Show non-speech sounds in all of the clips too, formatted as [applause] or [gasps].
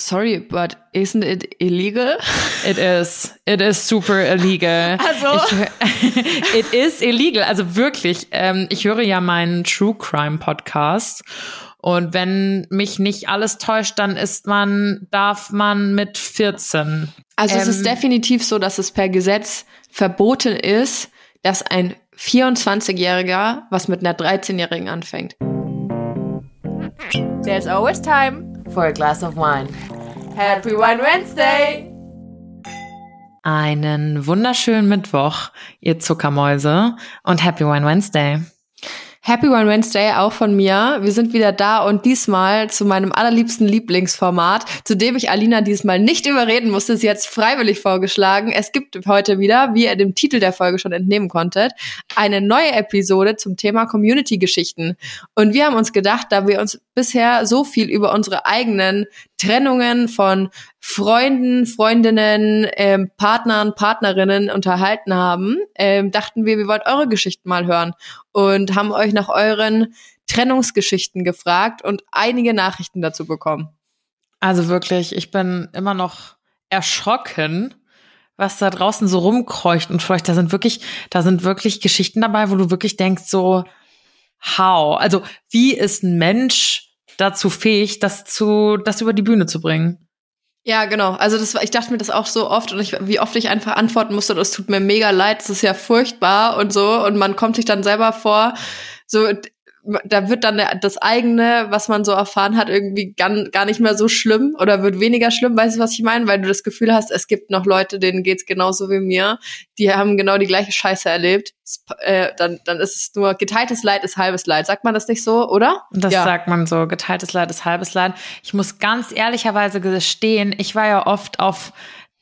Sorry, but isn't it illegal? It is. It is super illegal. [laughs] Also? Ich, [laughs] it is illegal. Also wirklich. Ähm, ich höre ja meinen True Crime Podcast. Und wenn mich nicht alles täuscht, dann ist man, darf man mit 14. Also es ist Ähm, definitiv so, dass es per Gesetz verboten ist, dass ein 24-Jähriger was mit einer 13-Jährigen anfängt. There's always time for a glass of wine. Happy Wine Wednesday! Einen wunderschönen Mittwoch, ihr Zuckermäuse. Und Happy Wine Wednesday. Happy Wine Wednesday auch von mir. Wir sind wieder da und diesmal zu meinem allerliebsten Lieblingsformat, zu dem ich Alina diesmal nicht überreden musste. Sie hat freiwillig vorgeschlagen. Es gibt heute wieder, wie ihr dem Titel der Folge schon entnehmen konntet, eine neue Episode zum Thema Community-Geschichten. Und wir haben uns gedacht, da wir uns bisher so viel über unsere eigenen Trennungen von Freunden, Freundinnen, ähm, Partnern, Partnerinnen unterhalten haben, ähm, dachten wir, wir wollten eure Geschichten mal hören und haben euch nach euren Trennungsgeschichten gefragt und einige Nachrichten dazu bekommen. Also wirklich, ich bin immer noch erschrocken, was da draußen so rumkreucht und fleucht. Da sind wirklich, da sind wirklich Geschichten dabei, wo du wirklich denkst so, how? Also, wie ist ein Mensch dazu fähig, das zu, das über die Bühne zu bringen? Ja, genau. Also das war, ich dachte mir das auch so oft und ich, wie oft ich einfach antworten musste, das tut mir mega leid, das ist ja furchtbar und so und man kommt sich dann selber vor, so da wird dann das eigene, was man so erfahren hat, irgendwie gar, gar nicht mehr so schlimm oder wird weniger schlimm, weißt du, was ich meine? Weil du das Gefühl hast, es gibt noch Leute, denen geht's genauso wie mir, die haben genau die gleiche Scheiße erlebt. Äh, dann, dann ist es nur geteiltes Leid ist halbes Leid. Sagt man das nicht so, oder? Das ja. sagt man so, geteiltes Leid ist halbes Leid. Ich muss ganz ehrlicherweise gestehen, ich war ja oft auf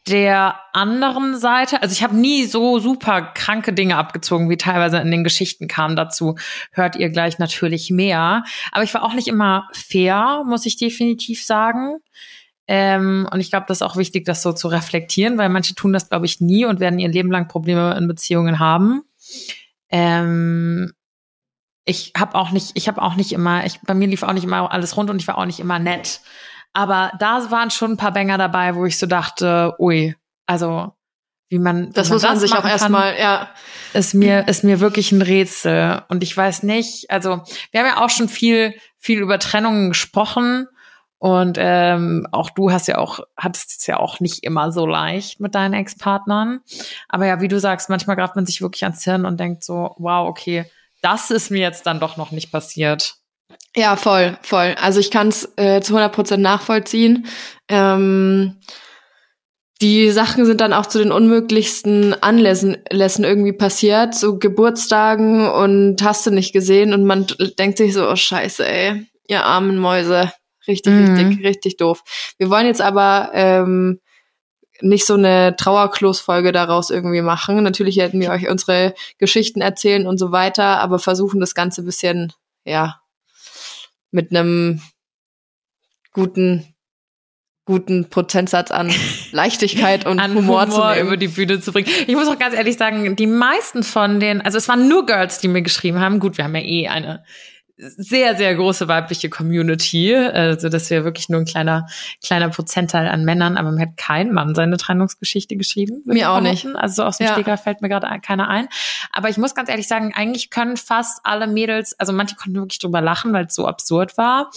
der anderen Seite, also ich habe nie so super kranke Dinge abgezogen, wie teilweise in den Geschichten kam. Dazu hört ihr gleich natürlich mehr. Aber ich war auch nicht immer fair, muss ich definitiv sagen. Ähm, und ich glaube, das ist auch wichtig, das so zu reflektieren, weil manche tun das, glaube ich, nie und werden ihr Leben lang Probleme in Beziehungen haben. Ähm, ich habe auch nicht, ich habe auch nicht immer, ich, bei mir lief auch nicht immer alles rund und ich war auch nicht immer nett. Aber da waren schon ein paar Banger dabei, wo ich so dachte, ui, also wie man wie Das man muss man sich auch erstmal, ja. ist mir ist mir wirklich ein Rätsel und ich weiß nicht, also wir haben ja auch schon viel viel über Trennungen gesprochen und ähm, auch du hast ja auch hattest es ja auch nicht immer so leicht mit deinen Ex-Partnern, aber ja, wie du sagst, manchmal greift man sich wirklich ans Hirn und denkt so, wow, okay, das ist mir jetzt dann doch noch nicht passiert. Ja, voll, voll. Also ich kann es äh, zu 100 Prozent nachvollziehen. Ähm, die Sachen sind dann auch zu den unmöglichsten Anlässen Lässen irgendwie passiert, so Geburtstagen und hast du nicht gesehen und man denkt sich so, oh scheiße, ey, ihr armen Mäuse. Richtig, Mhm. richtig, richtig doof. Wir wollen jetzt aber ähm, nicht so eine Trauerklos-Folge daraus irgendwie machen. Natürlich hätten wir euch unsere Geschichten erzählen und so weiter, aber versuchen das Ganze ein bisschen, ja, mit einem guten, guten Prozentsatz an [laughs] Leichtigkeit und an Humor, Humor, über die Bühne zu bringen. Ich muss auch ganz ehrlich sagen, die meisten von den, also es waren nur Girls, die mir geschrieben haben. Gut, wir haben ja eh eine sehr, sehr große weibliche Community, also das wäre wirklich nur ein kleiner, kleiner Prozentteil an Männern, aber mir hat kein Mann seine Trennungsgeschichte geschrieben. Mir auch nicht. Also so aus dem Ja. Stegreif fällt mir gerade keiner ein. Aber ich muss ganz ehrlich sagen, eigentlich können fast alle Mädels, also manche konnten wirklich drüber lachen, weil es so absurd war.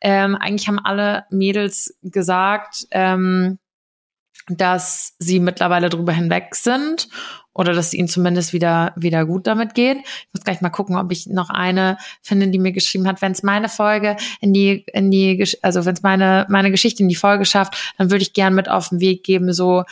Ähm, eigentlich haben alle Mädels gesagt, ähm, dass sie mittlerweile drüber hinweg sind oder dass es ihnen zumindest wieder wieder gut damit geht. Ich muss gleich mal gucken, ob ich noch eine finde, die mir geschrieben hat, wenn es meine Folge in die in die also wenn es meine meine Geschichte in die Folge schafft, dann würde ich gern mit auf den Weg geben so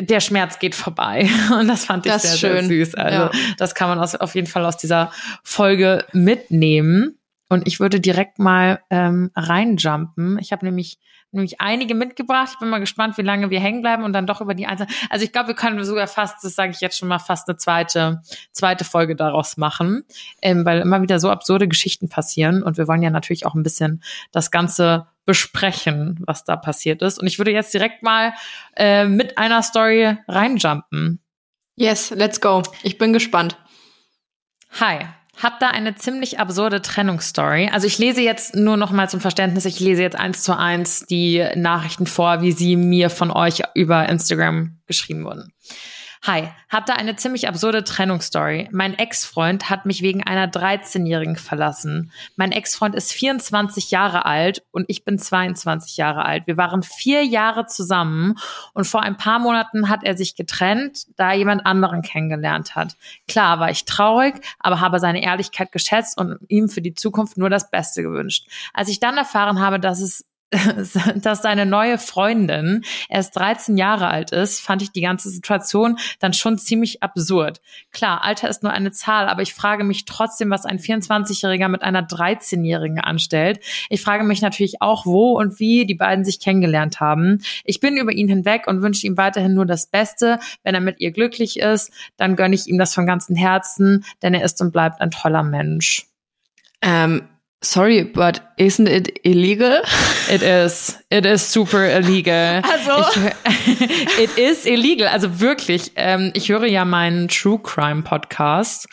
der Schmerz geht vorbei [laughs] und das fand ich Das sehr, ist sehr schön. süß. Also Ja. das kann man aus, auf jeden Fall aus dieser Folge mitnehmen. Und ich würde direkt mal ähm, reinjumpen. Ich habe nämlich nämlich einige mitgebracht. Ich bin mal gespannt, wie lange wir hängen bleiben und dann doch über die einzelnen. Also ich glaube, wir können sogar fast, das sage ich jetzt schon mal, fast eine zweite zweite Folge daraus machen, ähm, weil immer wieder so absurde Geschichten passieren und wir wollen ja natürlich auch ein bisschen das Ganze besprechen, was da passiert ist. Und ich würde jetzt direkt mal äh, mit einer Story reinjumpen. Yes, let's go. Ich bin gespannt. Hi, hab da eine ziemlich absurde Trennungsstory. Also ich lese jetzt nur noch mal zum Verständnis, ich lese jetzt eins zu eins die Nachrichten vor, wie sie mir von euch über Instagram geschrieben wurden. Hi, da eine ziemlich absurde Trennungsstory. Mein Ex-Freund hat mich wegen einer 13-Jährigen verlassen. Mein Ex-Freund ist 24 Jahre alt und ich bin 22 Jahre alt. Wir waren vier Jahre zusammen und vor ein paar Monaten hat er sich getrennt, da er jemand anderen kennengelernt hat. Klar war ich traurig, aber habe seine Ehrlichkeit geschätzt und ihm für die Zukunft nur das Beste gewünscht. Als ich dann erfahren habe, dass es [laughs] dass seine neue Freundin erst 13 Jahre alt ist, fand ich die ganze Situation dann schon ziemlich absurd. Klar, Alter ist nur eine Zahl, aber ich frage mich trotzdem, was ein 24-Jähriger mit einer 13-Jährigen anstellt. Ich frage mich natürlich auch, wo und wie die beiden sich kennengelernt haben. Ich bin über ihn hinweg und wünsche ihm weiterhin nur das Beste. Wenn er mit ihr glücklich ist, dann gönne ich ihm das von ganzem Herzen, denn er ist und bleibt ein toller Mensch. Ähm, Sorry, but isn't it illegal? It is. It is super illegal. Also. Ich, [laughs] it is illegal. Also wirklich. Ähm, ich höre ja meinen True Crime Podcast.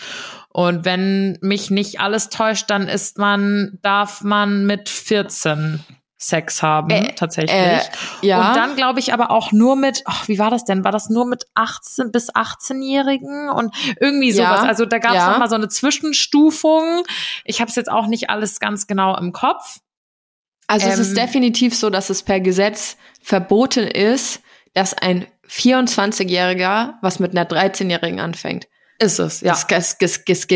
Und wenn mich nicht alles täuscht, dann ist man, darf man mit 14 Sex haben, äh, tatsächlich. Äh, ja. Und dann glaube ich aber auch nur mit, ach, wie war das denn? War das nur mit 18 bis 18-Jährigen und irgendwie sowas? Ja, also da gab es ja. noch mal so eine Zwischenstufung. Ich habe es jetzt auch nicht alles ganz genau im Kopf. Also ähm, es ist ähm, definitiv so, dass es per Gesetz verboten ist, dass ein 24-Jähriger was mit einer 13-Jährigen anfängt. Ist es, ja. Das, das, das,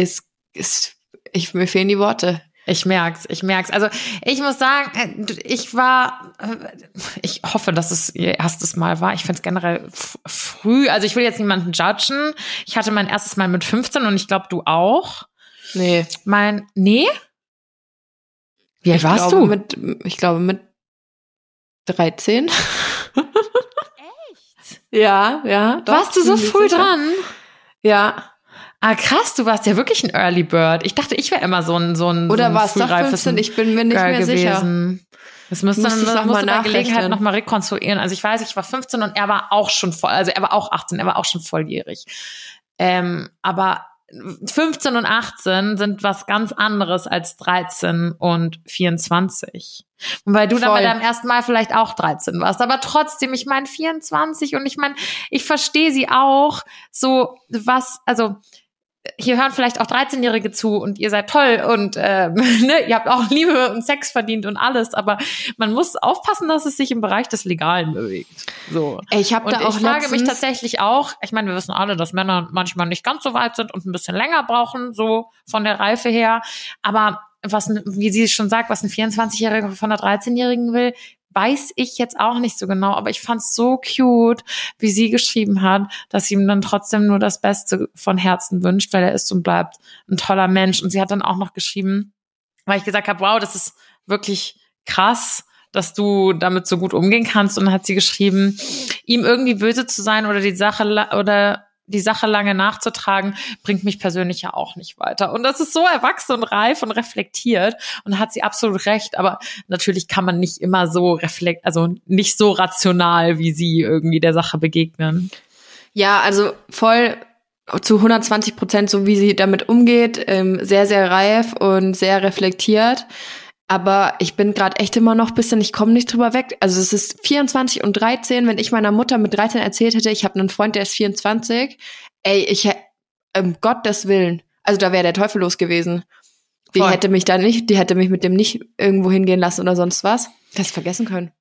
das, ich, mir fehlen die Worte. Ich merk's, ich merk's. Also ich muss sagen, äh, ich war, äh, ich hoffe, dass es ihr erstes Mal war. Ich finde es generell früh. Also ich will jetzt niemanden judgen. Ich hatte mein erstes Mal mit 15 und ich glaube, du auch. Nee. Mein, nee? Wie alt warst du? Mit, ich glaube mit 13. Echt? [laughs] ja, ja. Doch, warst du so früh sicher. dran? Ja. Ah, krass, du warst ja wirklich ein Early Bird. Ich dachte, ich wäre immer so ein so ein Oder so war es doch 15? Ich bin mir nicht Girl mehr gewesen. sicher. Das müsste das musst du bei Gelegenheit nochmal rekonstruieren. Also ich weiß, ich war 15 und er war auch schon voll, also er war auch 18, er war auch schon volljährig. Ähm, aber 15 und 18 sind was ganz anderes als 13 und 24. Und weil du Voll. dann bei deinem ersten Mal vielleicht auch 13 warst. Aber trotzdem, ich meine 24 und ich meine, ich verstehe sie auch so, was, also hier hören vielleicht auch 13-Jährige zu und ihr seid toll und äh, [laughs] ne, ihr habt auch Liebe und Sex verdient und alles, aber man muss aufpassen, dass es sich im Bereich des Legalen bewegt. So. Ich habe da auch ich frage mich tatsächlich auch, ich meine, wir wissen alle, dass Männer manchmal nicht ganz so weit sind und ein bisschen länger brauchen, so von der Reife her, aber was, wie sie schon sagt, was ein 24-Jähriger von einer 13-Jährigen will, weiß ich jetzt auch nicht so genau, aber ich fand es so cute, wie sie geschrieben hat, dass sie ihm dann trotzdem nur das Beste von Herzen wünscht, weil er ist und bleibt ein toller Mensch. Und sie hat dann auch noch geschrieben, weil ich gesagt habe, wow, das ist wirklich krass, dass du damit so gut umgehen kannst. Und dann hat sie geschrieben, ihm irgendwie böse zu sein oder die Sache oder die Sache lange nachzutragen, bringt mich persönlich ja auch nicht weiter. Und das ist so erwachsen und reif und reflektiert und hat sie absolut recht. Aber natürlich kann man nicht immer so reflekt, also nicht so rational wie sie irgendwie der Sache begegnen. Ja, also voll zu 120 Prozent so, wie sie damit umgeht, ähm, sehr, sehr reif und sehr reflektiert. Aber ich bin gerade echt immer noch bisschen, ich komme nicht drüber weg. Also es ist 24 und 13. Wenn ich meiner Mutter mit 13 erzählt hätte, ich habe einen Freund, der ist 24, ey, ich um Gottes Willen, also da wäre der Teufel los gewesen. Die Voll. hätte mich da nicht, die hätte mich mit dem nicht irgendwo hingehen lassen oder sonst was. Das vergessen können.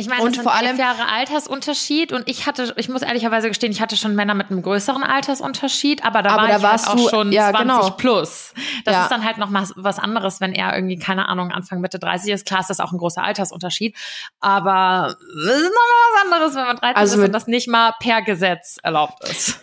Ich meine, und vor allem Jahre Altersunterschied und ich hatte, ich muss ehrlicherweise gestehen, ich hatte schon Männer mit einem größeren Altersunterschied, aber da aber war da ich halt auch du, schon ja, 20 genau. plus. Das ja. ist dann halt noch mal was anderes, wenn er irgendwie keine Ahnung Anfang Mitte 30 ist. Klar ist das auch ein großer Altersunterschied, aber es ist noch mal was anderes, wenn man 13 also ist und das nicht mal per Gesetz erlaubt ist.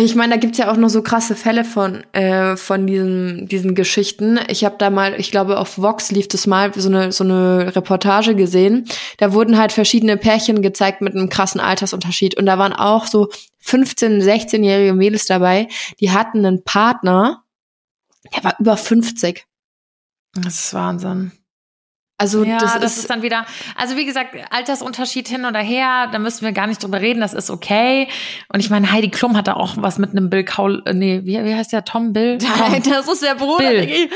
Ich meine, da gibt's ja auch noch so krasse Fälle von, äh, von diesen, diesen Geschichten. Ich habe da mal, ich glaube, auf Vox lief das mal so eine, so eine Reportage gesehen. Da wurden halt verschiedene Pärchen gezeigt mit einem krassen Altersunterschied. Und da waren auch so 15-, 16-jährige Mädels dabei, die hatten einen Partner, der war über 50. Das ist Wahnsinn. Also ja, das, das, ist, ist, dann wieder, also wie gesagt, Altersunterschied hin oder her, da müssen wir gar nicht drüber reden, das ist okay. Und ich meine, Heidi Klum hatte auch was mit einem Bill Kaul, äh, nee, wie, wie heißt der, Tom Bill? [laughs] Tom. das ist der Bruder. Bill.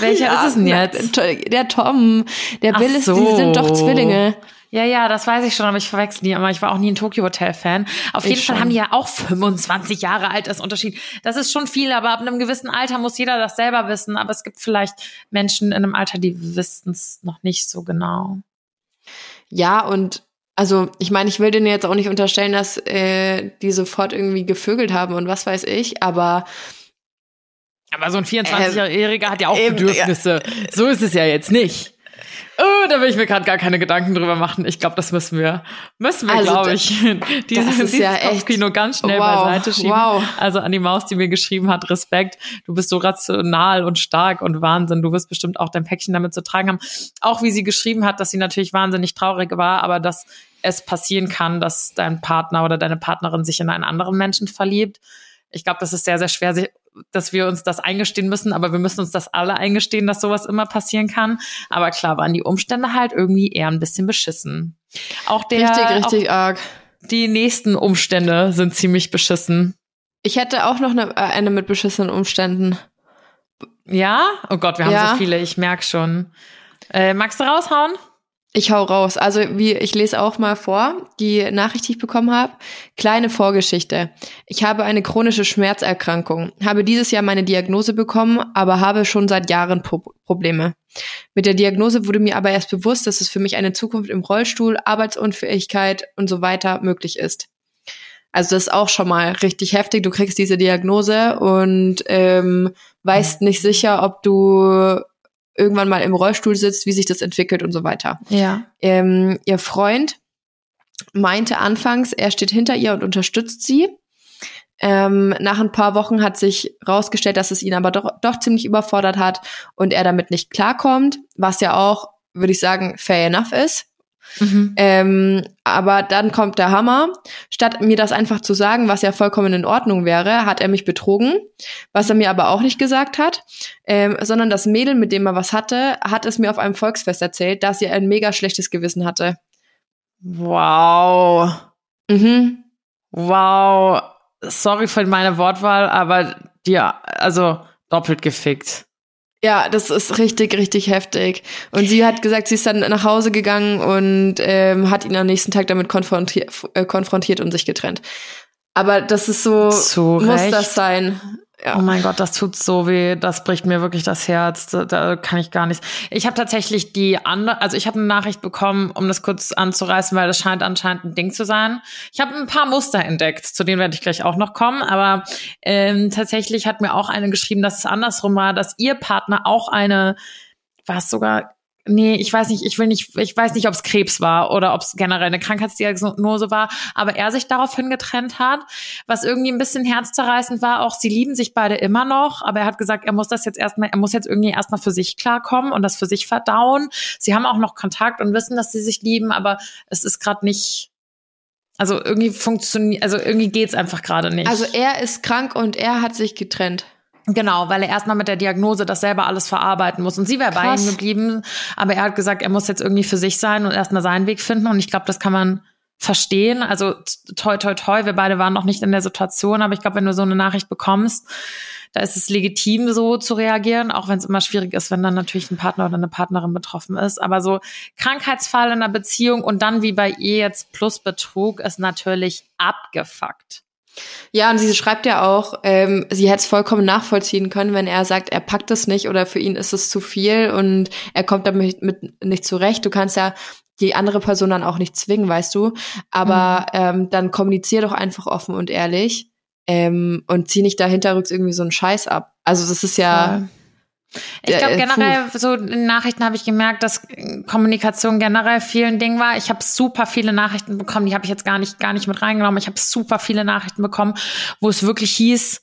Welcher Ja, ist es denn jetzt? Der Tom. Der Ach Bill ist, die so. sind doch Zwillinge. Ja, ja, das weiß ich schon, aber ich verwechsel die immer. Ich war auch nie ein Tokyo Hotel Fan. Auf jeden Ich Fall schon. haben die ja auch 25 Jahre Altersunterschied. Das ist schon viel, aber ab einem gewissen Alter muss jeder das selber wissen. Aber es gibt vielleicht Menschen in einem Alter, die wissen es noch nicht so genau. Ja, und also ich meine, ich will denen jetzt auch nicht unterstellen, dass äh, die sofort irgendwie gevögelt haben und was weiß ich, aber Aber so ein 24-Jähriger hat ja auch Bedürfnisse. So ist es ja jetzt nicht. Oh, da will ich mir gerade gar keine Gedanken drüber machen. Ich glaube, das müssen wir, müssen wir, Also, glaube ich, [laughs] dieses, ist dieses ja echt- Kopfkino ganz schnell Wow, beiseite schieben. wow. Also an die Maus, die mir geschrieben hat, Respekt. Du bist so rational und stark und Wahnsinn. Du wirst bestimmt auch dein Päckchen damit zu tragen haben. Auch wie sie geschrieben hat, dass sie natürlich wahnsinnig traurig war, aber dass es passieren kann, dass dein Partner oder deine Partnerin sich in einen anderen Menschen verliebt. Ich glaube, das ist sehr, sehr schwer, dass wir uns das eingestehen müssen, aber wir müssen uns das alle eingestehen, dass sowas immer passieren kann. Aber klar waren die Umstände halt irgendwie eher ein bisschen beschissen. Auch der, richtig, richtig arg. Auch die nächsten Umstände sind ziemlich beschissen. Ich hätte auch noch eine, äh, eine mit beschissenen Umständen. Ja? Oh Gott, wir haben Ja. so viele, ich merk schon. Äh, magst du raushauen? Ich hau raus. Also wie ich lese auch mal vor, die Nachricht, die ich bekommen habe. Kleine Vorgeschichte. Ich habe eine chronische Schmerzerkrankung, habe dieses Jahr meine Diagnose bekommen, aber habe schon seit Jahren Pro Probleme. Mit der Diagnose wurde mir aber erst bewusst, dass es für mich eine Zukunft im Rollstuhl, Arbeitsunfähigkeit und so weiter möglich ist. Also das ist auch schon mal richtig heftig. Du kriegst diese Diagnose und ähm, weißt nicht sicher, ob du irgendwann mal im Rollstuhl sitzt, wie sich das entwickelt und so weiter. Ja. Ähm, ihr Freund meinte anfangs, er steht hinter ihr und unterstützt sie. Ähm, nach ein paar Wochen hat sich rausgestellt, dass es ihn aber doch, doch ziemlich überfordert hat und er damit nicht klarkommt, was ja auch, würde ich sagen, fair enough ist. Mhm. Ähm, aber dann kommt der Hammer. Statt mir das einfach zu sagen, was ja vollkommen in Ordnung wäre, hat er mich betrogen, was er mir aber auch nicht gesagt hat, ähm, sondern das Mädel, mit dem er was hatte, hat es mir auf einem Volksfest erzählt, dass sie ein mega schlechtes Gewissen hatte. Wow. Mhm. Wow. Sorry für meine Wortwahl, aber dir, also doppelt gefickt. Ja, das ist richtig, richtig heftig. Und sie hat gesagt, sie ist dann nach Hause gegangen und ähm, hat ihn am nächsten Tag damit konfrontiert, äh, konfrontiert und sich getrennt. Aber das ist so, Zu muss das sein. Ja. Oh mein Gott, das tut so weh. Das bricht mir wirklich das Herz. Da, da kann ich gar nicht. Ich habe tatsächlich die andere, also ich habe eine Nachricht bekommen, um das kurz anzureißen, weil das scheint anscheinend ein Ding zu sein. Ich habe ein paar Muster entdeckt, zu denen werde ich gleich auch noch kommen. Aber ähm, tatsächlich hat mir auch eine geschrieben, dass es andersrum war, dass ihr Partner auch eine, war es sogar Nee, ich weiß nicht, ich will nicht, ich weiß nicht, ob es Krebs war oder ob es generell eine Krankheitsdiagnose war, aber er sich daraufhin getrennt hat, was irgendwie ein bisschen herzzerreißend war. Auch sie lieben sich beide immer noch, aber er hat gesagt, er muss das jetzt erstmal, er muss jetzt irgendwie erstmal für sich klarkommen und das für sich verdauen. Sie haben auch noch Kontakt und wissen, dass sie sich lieben, aber es ist gerade nicht, also irgendwie funktioniert, also irgendwie geht's einfach gerade nicht. Also er ist krank und er hat sich getrennt. Genau, weil er erstmal mit der Diagnose das selber alles verarbeiten muss. Und sie wäre bei ihm geblieben, aber er hat gesagt, er muss jetzt irgendwie für sich sein und erstmal seinen Weg finden. Und ich glaube, das kann man verstehen. Also toi, toi, toi, wir beide waren noch nicht in der Situation, aber ich glaube, wenn du so eine Nachricht bekommst, da ist es legitim, so zu reagieren, auch wenn es immer schwierig ist, wenn dann natürlich ein Partner oder eine Partnerin betroffen ist. Aber so Krankheitsfall in einer Beziehung und dann wie bei ihr jetzt plus Betrug ist natürlich abgefuckt. Ja, und sie schreibt ja auch, ähm, sie hätte es vollkommen nachvollziehen können, wenn er sagt, er packt es nicht oder für ihn ist es zu viel und er kommt damit mit nicht zurecht. Du kannst ja die andere Person dann auch nicht zwingen, weißt du. Aber ähm, dann kommunizier doch einfach offen und ehrlich ähm, und zieh nicht dahinterrücks irgendwie so einen Scheiß ab. Also das ist ja. Voll. Ich glaube äh, generell, so in Nachrichten habe ich gemerkt, dass Kommunikation generell vielen Ding war. Ich habe super viele Nachrichten bekommen, die habe ich jetzt gar nicht, gar nicht mit reingenommen. Ich habe super viele Nachrichten bekommen, wo es wirklich hieß,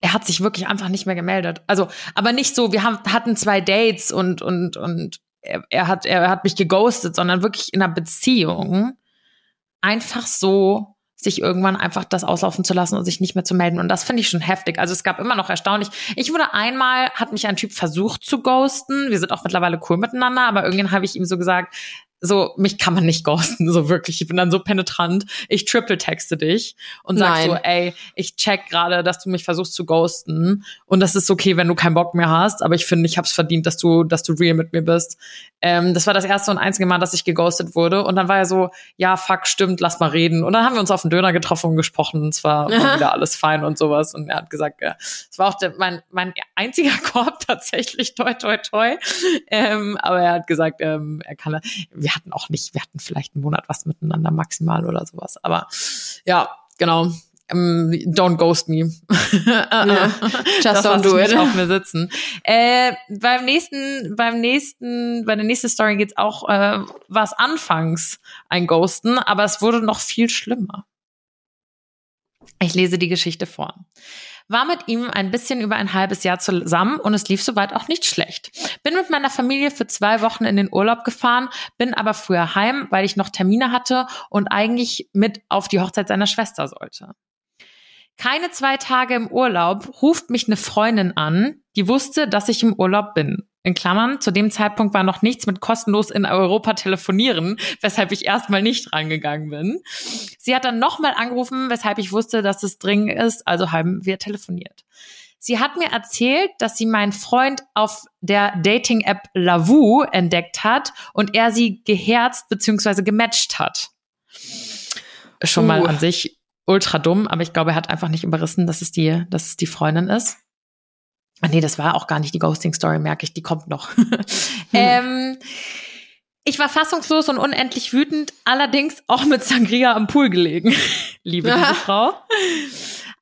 er hat sich wirklich einfach nicht mehr gemeldet. Also, aber nicht so, wir haben, hatten zwei Dates und, und, und er, er hat, er hat mich geghostet, sondern wirklich in einer Beziehung einfach so sich irgendwann einfach das auslaufen zu lassen und sich nicht mehr zu melden. Und das finde ich schon heftig. Also es gab immer noch erstaunlich. Ich wurde einmal, hat mich ein Typ versucht zu ghosten. Wir sind auch mittlerweile cool miteinander, aber irgendwann habe ich ihm so gesagt, so, mich kann man nicht ghosten, so wirklich. Ich bin dann so penetrant. Ich triple texte dich und sag Nein. so, ey, ich check gerade, dass du mich versuchst zu ghosten. Und das ist okay, wenn du keinen Bock mehr hast. Aber ich finde, ich hab's verdient, dass du, dass du real mit mir bist. Ähm, das war das erste und einzige Mal, dass ich geghostet wurde. Und dann war er so, ja, fuck, stimmt, lass mal reden. Und dann haben wir uns auf den Döner getroffen und gesprochen. Und zwar war [laughs] wieder alles fein und sowas. Und er hat gesagt, ja, es war auch der, mein, mein einziger Korb [laughs] tatsächlich, toi, toi, toi. Ähm, aber er hat gesagt, ähm, er kann, wir hatten auch nicht, wir hatten vielleicht einen Monat was miteinander maximal oder sowas. Aber ja, genau. Um, ähm, don't ghost me. [laughs] ja, just das don't do it. auf mir sitzen. Äh, beim nächsten, beim nächsten, bei der nächsten Story geht's auch, äh, was anfangs ein Ghosten, aber es wurde noch viel schlimmer. Ich lese die Geschichte vor war mit ihm ein bisschen über ein halbes Jahr zusammen und es lief soweit auch nicht schlecht. Bin mit meiner Familie für zwei Wochen in den Urlaub gefahren, bin aber früher heim, weil ich noch Termine hatte und eigentlich mit auf die Hochzeit seiner Schwester sollte. Keine zwei Tage im Urlaub ruft mich eine Freundin an, die wusste, dass ich im Urlaub bin in Klammern, zu dem Zeitpunkt war noch nichts mit kostenlos in Europa telefonieren, weshalb ich erstmal nicht rangegangen bin. Sie hat dann nochmal angerufen, weshalb ich wusste, dass es dringend ist, also haben wir telefoniert. Sie hat mir erzählt, dass sie meinen Freund auf der Dating-App Lavu entdeckt hat und er sie geherzt bzw. gematcht hat. Schon uh. mal an sich ultra dumm, aber ich glaube, er hat einfach nicht überrissen, dass es die, dass es die Freundin ist. Ah, nee, das war auch gar nicht die Ghosting-Story, merke ich, die kommt noch. hm. [laughs] [laughs] ähm, ich war fassungslos und unendlich wütend, allerdings auch mit Sangria am Pool gelegen. [laughs] Liebe diese Frau.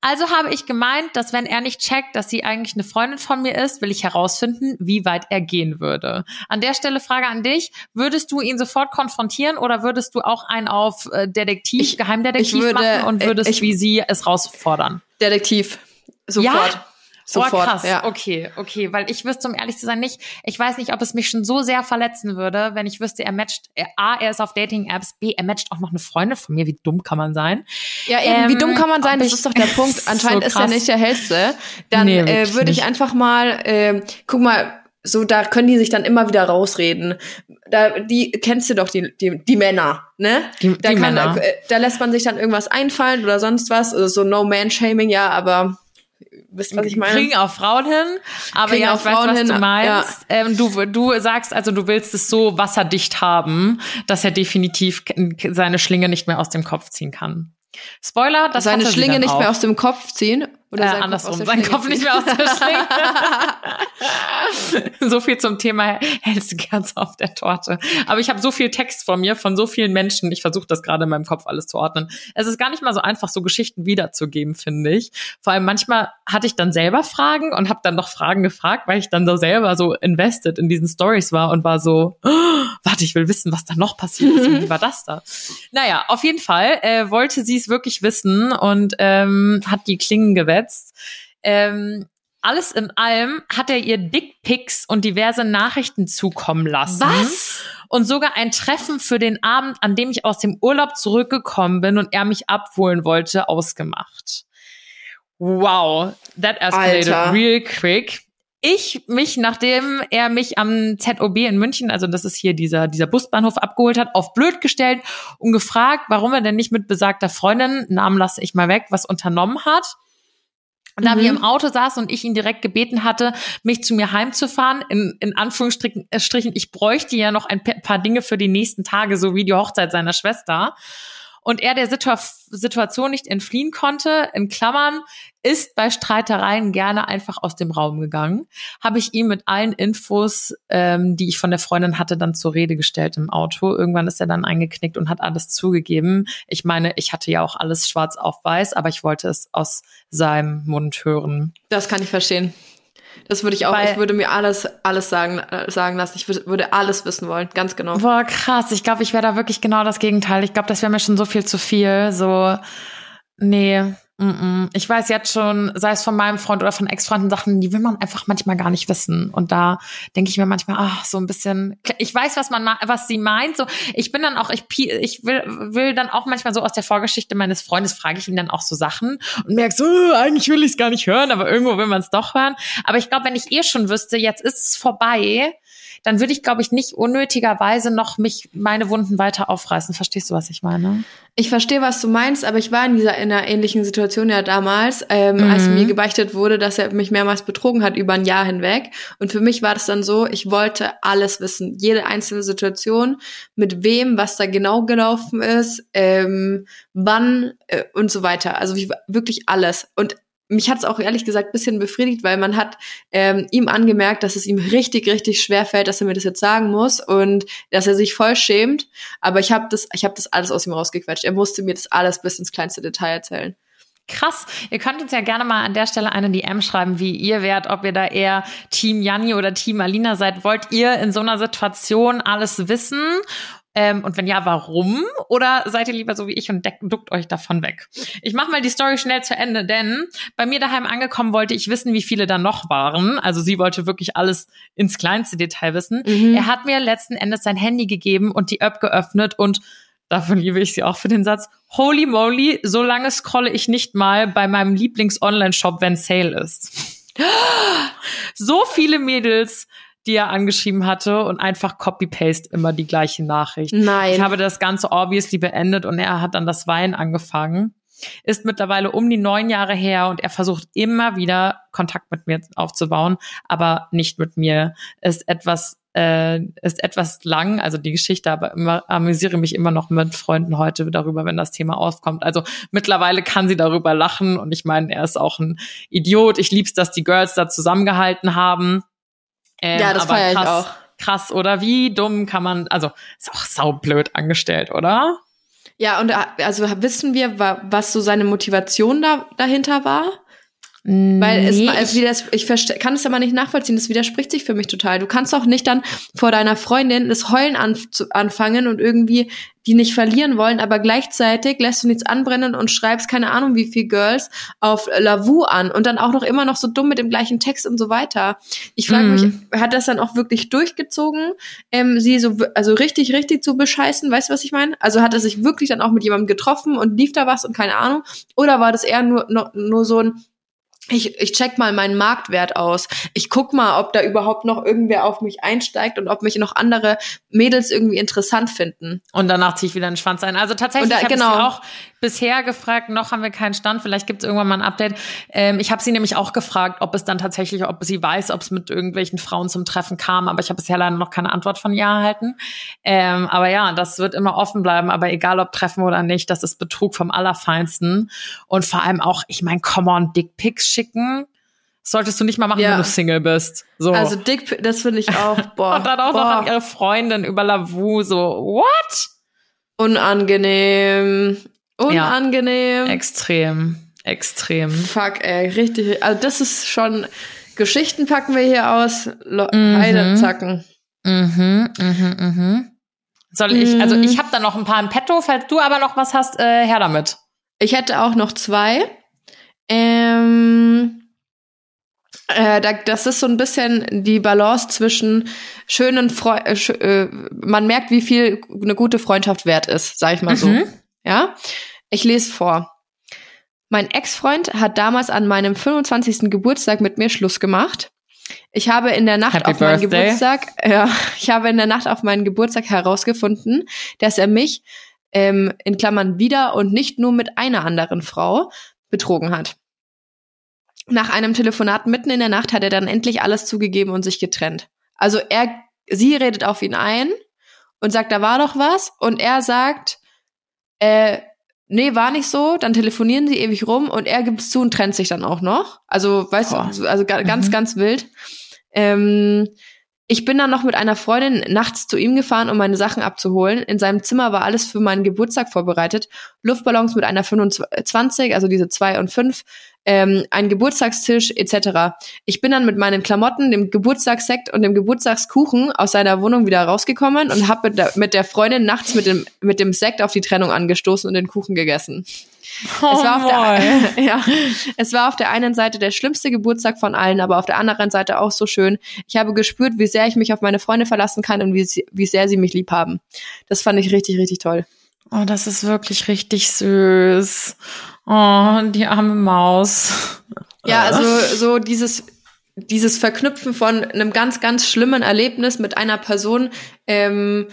Also habe ich gemeint, dass wenn er nicht checkt, dass sie eigentlich eine Freundin von mir ist, will ich herausfinden, wie weit er gehen würde. An der Stelle Frage an dich, würdest du ihn sofort konfrontieren oder würdest du auch einen auf äh, Detektiv, ich, Geheimdetektiv ich würde, machen und würdest ich, wie sie es rausfordern? Detektiv. Sofort. Ja? Sofort, oh, krass. Ja. Okay, okay, weil ich wüsste, um ehrlich zu sein, nicht, ich weiß nicht, ob es mich schon so sehr verletzen würde, wenn ich wüsste, er matcht, er, A, er ist auf Dating-Apps, B, er matcht auch noch eine Freundin von mir. Wie dumm kann man sein? Ja, eben, ähm, wie dumm kann man sein? Das ist doch der [laughs] Punkt. Anscheinend so ist er nicht der hellste. Dann nee, äh, würde ich einfach mal, äh, guck mal, so da können die sich dann immer wieder rausreden. Da die kennst du doch die die, die Männer, ne? Die, da die kann, Männer. Da, da lässt man sich dann irgendwas einfallen oder sonst was, also so No Man Shaming ja, aber wisst was ich meine? Kriegen auch Frauen hin, aber Kriegen ja, ich weiß, was hin, du meinst. Ja. Ähm, du, du sagst also, du willst es so wasserdicht haben, dass er definitiv seine Schlinge nicht mehr aus dem Kopf ziehen kann. Spoiler, das seine Schlinge nicht auch. mehr aus dem Kopf ziehen oder äh, andersrum, Kopf sein Kopf nicht mehr aus der Schlinge. [laughs] so viel zum Thema hellste Kerze auf der Torte. Aber ich habe so viel Text vor mir von so vielen Menschen. Ich versuche das gerade in meinem Kopf alles zu ordnen. Es ist gar nicht mal so einfach, so Geschichten wiederzugeben, finde ich. Vor allem manchmal hatte ich dann selber Fragen und habe dann noch Fragen gefragt, weil ich dann so selber so invested in diesen Stories war und war so, oh, [gasps] warte, ich will wissen, was da noch passiert ist. Wie war das da? Naja, auf jeden Fall äh, wollte sie es wirklich wissen und ähm, hat die Klingen gewetzt gesetzt. Ähm, alles in allem hat er ihr Dickpics und diverse Nachrichten zukommen lassen. Was? Und sogar ein Treffen für den Abend, an dem ich aus dem Urlaub zurückgekommen bin und er mich abholen wollte, ausgemacht. Wow, that escalated Alter. real quick. Ich mich, nachdem er mich am ZOB in München, also das ist hier dieser, dieser Busbahnhof abgeholt hat, auf blöd gestellt und gefragt, warum er denn nicht mit besagter Freundin, Namen lasse ich mal weg, was unternommen hat. Und da mhm. wir im Auto saßen und ich ihn direkt gebeten hatte, mich zu mir heimzufahren, in, in Anführungsstrichen, ich bräuchte ja noch ein paar Dinge für die nächsten Tage, so wie die Hochzeit seiner Schwester und er der Situ Situation nicht entfliehen konnte, in Klammern, ist bei Streitereien gerne einfach aus dem Raum gegangen, habe ich ihm mit allen Infos, ähm, die ich von der Freundin hatte, dann zur Rede gestellt im Auto. Irgendwann ist er dann eingeknickt und hat alles zugegeben. Ich meine, ich hatte ja auch alles schwarz auf weiß, aber ich wollte es aus seinem Mund hören. Das kann ich verstehen. Das würde ich auch, Weil, ich würde mir alles, alles sagen, äh, sagen lassen. Ich würde, würde alles wissen wollen, ganz genau. Boah, krass. Ich glaube, ich wäre da wirklich genau das Gegenteil. Ich glaube, das wäre mir schon so viel zu viel. So, nee, Ich weiß jetzt schon, sei es von meinem Freund oder von Ex-Freunden, Sachen, die will man einfach manchmal gar nicht wissen. Und da denke ich mir manchmal, ach, so ein bisschen. Ich weiß, was man, was sie meint. So, ich bin dann auch, ich, ich will, will dann auch manchmal so aus der Vorgeschichte meines Freundes frage ich ihn dann auch so Sachen und merke so, oh, eigentlich will ich es gar nicht hören, aber irgendwo will man es doch hören. Aber ich glaube, wenn ich eh schon wüsste, jetzt ist es vorbei, dann würde ich, glaube ich, nicht unnötigerweise noch mich meine Wunden weiter aufreißen. Verstehst du, was ich meine? Ich verstehe, was du meinst, aber ich war in dieser in einer ähnlichen Situation ja damals, ähm, mhm. als mir gebeichtet wurde, dass er mich mehrmals betrogen hat über ein Jahr hinweg. Und für mich war das dann so, ich wollte alles wissen, jede einzelne Situation, mit wem, was da genau gelaufen ist, ähm, wann äh, und so weiter. Also wirklich alles. Und mich hat es auch ehrlich gesagt bisschen befriedigt, weil man hat ähm, ihm angemerkt, dass es ihm richtig, richtig schwer fällt, dass er mir das jetzt sagen muss und dass er sich voll schämt. Aber ich habe das, ich habe das alles aus ihm rausgequetscht. Er musste mir das alles bis ins kleinste Detail erzählen. Krass. Ihr könnt uns ja gerne mal an der Stelle eine DM schreiben, wie ihr wärt, ob ihr da eher Team Janni oder Team Alina seid. Wollt ihr in so einer Situation alles wissen? Ähm, und wenn ja, warum? Oder seid ihr lieber so wie ich und duckt euch davon weg? Ich mache mal die Story schnell zu Ende, denn bei mir daheim angekommen wollte ich wissen, wie viele da noch waren. Also sie wollte wirklich alles ins kleinste Detail wissen. Mhm. Er hat mir letzten Endes sein Handy gegeben und die App geöffnet und Davon liebe ich sie auch für den Satz. Holy moly, so lange scrolle ich nicht mal bei meinem Lieblings-Online-Shop, wenn Sale ist. [gasps] so viele Mädels die er angeschrieben hatte und einfach Copy-Paste immer die gleiche Nachricht. Nein. Ich habe das Ganze obviously beendet und er hat dann das Wein angefangen. Ist mittlerweile um die neun Jahre her und er versucht immer wieder Kontakt mit mir aufzubauen, aber nicht mit mir. Ist etwas äh, ist etwas lang, also die Geschichte, aber immer amüsiere mich immer noch mit Freunden heute darüber, wenn das Thema aufkommt. Also mittlerweile kann sie darüber lachen und ich meine, er ist auch ein Idiot. Ich lieb's, dass die Girls da zusammengehalten haben. Ähm, ja, das feiere ich auch. Krass, oder? Wie dumm kann man, also ist auch saublöd angestellt, oder? Ja, und äh, also wissen wir, was so seine Motivation da, dahinter war? Weil es, nee, es ich, ich kann es aber nicht nachvollziehen, das widerspricht sich für mich total. Du kannst auch nicht dann vor deiner Freundin das Heulen an, zu, anfangen und irgendwie die nicht verlieren wollen, aber gleichzeitig lässt du nichts anbrennen und schreibst keine Ahnung wie viel Girls auf Lavu an und dann auch noch immer noch so dumm mit dem gleichen Text und so weiter. Ich frage mhm. mich, hat das dann auch wirklich durchgezogen, ähm, sie so also richtig richtig zu bescheißen, weißt du was ich meine? Also hat er sich wirklich dann auch mit jemandem getroffen und lief da was und keine Ahnung oder war das eher nur nur, nur so ein ich, ich check mal meinen Marktwert aus. Ich guck mal, ob da überhaupt noch irgendwer auf mich einsteigt und ob mich noch andere Mädels irgendwie interessant finden. Und danach ziehe ich wieder einen Schwanz ein. Also tatsächlich habe genau. ich auch bisher gefragt, noch haben wir keinen Stand, vielleicht gibt es irgendwann mal ein Update. Ähm, ich habe sie nämlich auch gefragt, ob es dann tatsächlich, ob sie weiß, ob es mit irgendwelchen Frauen zum Treffen kam, aber ich habe bisher leider noch keine Antwort von ihr erhalten. Ähm, aber ja, das wird immer offen bleiben, aber egal ob Treffen oder nicht, das ist Betrug vom Allerfeinsten. Und vor allem auch, ich meine, come on, Dickpics schicken solltest du nicht mal machen, ja. wenn du Single bist. So. Also Dick, das finde ich auch, [laughs] boah. Und dann auch boah. noch an ihre Freundin über Lavu, so, what? Unangenehm. Unangenehm. Ja, extrem. Extrem. Fuck, ey, richtig. Also das ist schon. Geschichten packen wir hier aus. Lo mhm. Heide zacken. Mhm, mhm, mhm. Soll ich, also ich habe da noch ein paar im Petto, falls du aber noch was hast, äh, her damit. Ich hätte auch noch zwei. Ähm, äh, das ist so ein bisschen die Balance zwischen schönen Freu äh, äh, man merkt, wie viel eine gute Freundschaft wert ist, sag ich mal so. Mhm. Ja? Ich lese vor. Mein Ex-Freund hat damals an meinem 25. Geburtstag mit mir Schluss gemacht. Ich habe in der Nacht Happy auf meinen Geburtstag, [laughs] ja, ich habe in der Nacht auf meinen Geburtstag herausgefunden, dass er mich ähm, in Klammern wieder und nicht nur mit einer anderen Frau betrogen hat. Nach einem Telefonat mitten in der Nacht hat er dann endlich alles zugegeben und sich getrennt. Also er, sie redet auf ihn ein und sagt, da war doch was und er sagt, äh, nee, war nicht so, dann telefonieren sie ewig rum und er gibt es zu und trennt sich dann auch noch. Also, weißt oh. du, also ganz, mhm. ganz wild. Ähm, ich bin dann noch mit einer Freundin nachts zu ihm gefahren, um meine Sachen abzuholen. In seinem Zimmer war alles für meinen Geburtstag vorbereitet. Luftballons mit einer 25, also diese zwei und fünf, ähm, ein Geburtstagstisch etc. Ich bin dann mit meinen Klamotten, dem Geburtstagssekt und dem Geburtstagskuchen aus seiner Wohnung wieder rausgekommen und habe mit, mit der Freundin nachts mit dem, mit dem Sekt auf die Trennung angestoßen und den Kuchen gegessen. Oh es, war auf der, [laughs] ja, es war auf der einen Seite der schlimmste Geburtstag von allen, aber auf der anderen Seite auch so schön. Ich habe gespürt, wie sehr ich mich auf meine Freunde verlassen kann und wie, wie sehr sie mich lieb haben. Das fand ich richtig, richtig toll. Oh, das ist wirklich richtig süß. Oh, die arme Maus. Ja, also so dieses dieses Verknüpfen von einem ganz, ganz schlimmen Erlebnis mit einer Person, ähm,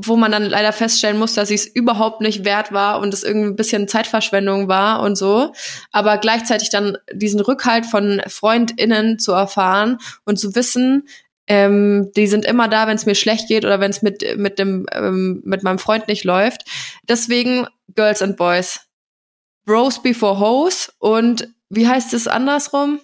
wo man dann leider feststellen muss, dass sie es überhaupt nicht wert war und es irgendwie ein bisschen Zeitverschwendung war und so. Aber gleichzeitig dann diesen Rückhalt von FreundInnen zu erfahren und zu wissen, ähm, die sind immer da, wenn es mir schlecht geht oder wenn es mit, mit, dem, ähm, mit meinem Freund nicht läuft. Deswegen Girls and Boys. Bros before Hoes und wie heißt es andersrum?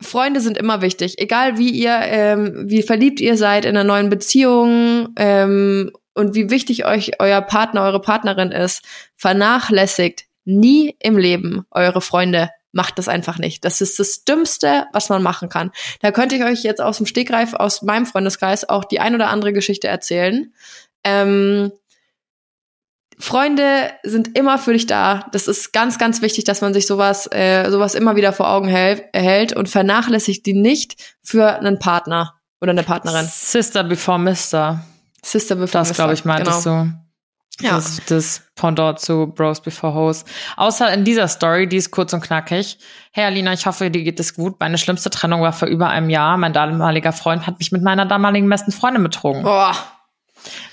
Freunde sind immer wichtig, egal wie ihr, ähm, wie verliebt ihr seid in einer neuen Beziehung ähm, und wie wichtig euch euer Partner, eure Partnerin ist, vernachlässigt nie im Leben eure Freunde. Macht das einfach nicht. Das ist das Dümmste, was man machen kann. Da könnte ich euch jetzt aus dem Stegreif, aus meinem Freundeskreis auch die ein oder andere Geschichte erzählen. Ähm, Freunde sind immer für dich da. Das ist ganz, ganz wichtig, dass man sich sowas, äh, sowas immer wieder vor Augen hält und vernachlässigt die nicht für einen Partner oder eine Partnerin. Sister before Mister. Sister before Das, glaube ich, meintest genau. du. Ja. Das, das Pendant zu Bros Before Hoes. Außer in dieser Story, die ist kurz und knackig. Hey Alina, ich hoffe, dir geht es gut. Meine schlimmste Trennung war vor über einem Jahr. Mein damaliger Freund hat mich mit meiner damaligen besten Freundin betrogen. Boah.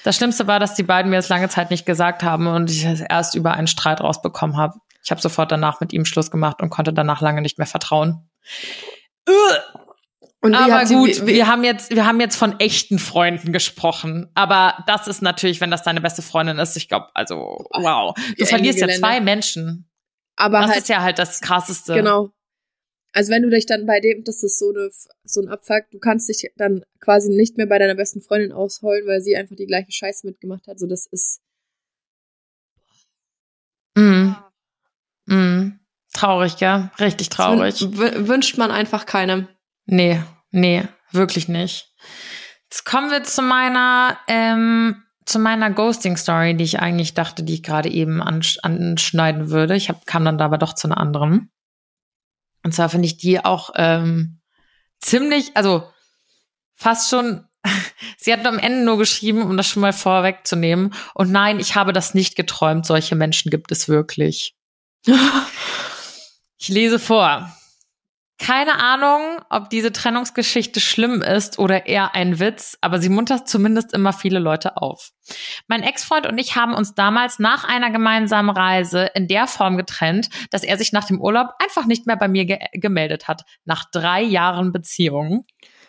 Das Schlimmste war, dass die beiden mir das lange Zeit nicht gesagt haben und ich es erst über einen Streit rausbekommen habe. Ich habe sofort danach mit ihm Schluss gemacht und konnte danach lange nicht mehr vertrauen. Aber sie, gut, wie, wie, wir haben jetzt, wir haben jetzt von echten Freunden gesprochen. Aber das ist natürlich, wenn das deine beste Freundin ist, ich glaube, also wow, du verlierst ja zwei Menschen. Aber das halt, ist ja halt das krasseste. Genau. Also wenn du dich dann bei dem, das ist so, eine, so ein Abfuck, du kannst dich dann quasi nicht mehr bei deiner besten Freundin ausholen, weil sie einfach die gleiche Scheiße mitgemacht hat. So, das ist. Mhm. Mhm. Traurig, gell? Richtig traurig. wünscht man einfach keinem. Nee, nee, wirklich nicht. Jetzt kommen wir zu meiner, ähm, zu meiner Ghosting-Story, die ich eigentlich dachte, die ich gerade eben ansch anschneiden würde. Ich hab, kam dann aber doch zu einer anderen. Und zwar finde ich die auch ähm, ziemlich, also fast schon, [laughs] sie hat am Ende nur geschrieben, um das schon mal vorwegzunehmen. Und nein, ich habe das nicht geträumt, solche Menschen gibt es wirklich. [laughs] ich lese vor. Keine Ahnung, ob diese Trennungsgeschichte schlimm ist oder eher ein Witz, aber sie muntert zumindest immer viele Leute auf. Mein Ex-Freund und ich haben uns damals nach einer gemeinsamen Reise in der Form getrennt, dass er sich nach dem Urlaub einfach nicht mehr bei mir ge gemeldet hat. Nach drei Jahren Beziehung.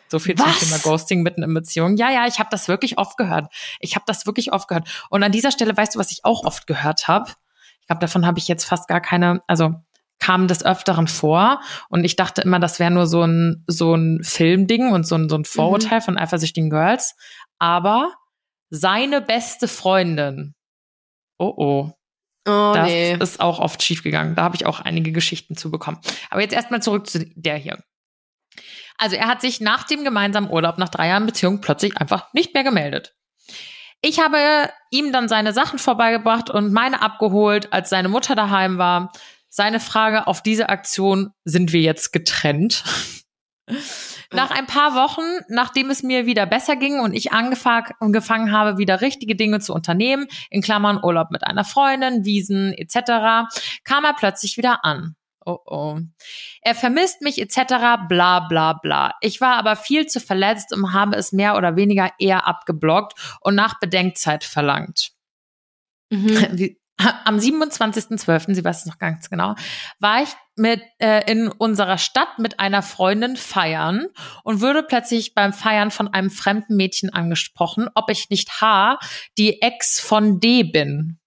So viel Was? zum Thema Ghosting mitten in Beziehung. Ja, ja, ich habe das wirklich oft gehört. Ich habe das wirklich oft gehört. Und an dieser Stelle weißt du, was ich auch oft gehört habe? Ich glaube, davon habe ich jetzt fast gar keine, also kam des Öfteren vor und ich dachte immer, das wäre nur so ein, so ein Filmding und so ein, so ein Vorurteil mhm. von eifersüchtigen Girls. Aber seine beste Freundin, oh oh, Oh, das nee. ist auch oft schiefgegangen. Da habe ich auch einige Geschichten zu bekommen. Aber jetzt erstmal zurück zu der hier. Also er hat sich nach dem gemeinsamen Urlaub, nach drei Jahren Beziehung, plötzlich einfach nicht mehr gemeldet. Ich habe ihm dann seine Sachen vorbeigebracht und meine abgeholt, als seine Mutter daheim war. Seine Frage auf diese Aktion, sind wir jetzt getrennt? Nach ein paar Wochen, nachdem es mir wieder besser ging und ich angefangen habe, wieder richtige Dinge zu unternehmen, in Klammern Urlaub mit einer Freundin, Wiesen etc., kam er plötzlich wieder an. Oh oh. Er vermisst mich etc. bla bla bla. Ich war aber viel zu verletzt und habe es mehr oder weniger eher abgeblockt und nach Bedenkzeit verlangt. Mhm. Am 27.12., sie weiß es noch ganz genau, war ich mit äh, in unserer Stadt mit einer Freundin feiern und würde plötzlich beim Feiern von einem fremden Mädchen angesprochen, ob ich nicht H, die Ex von D bin.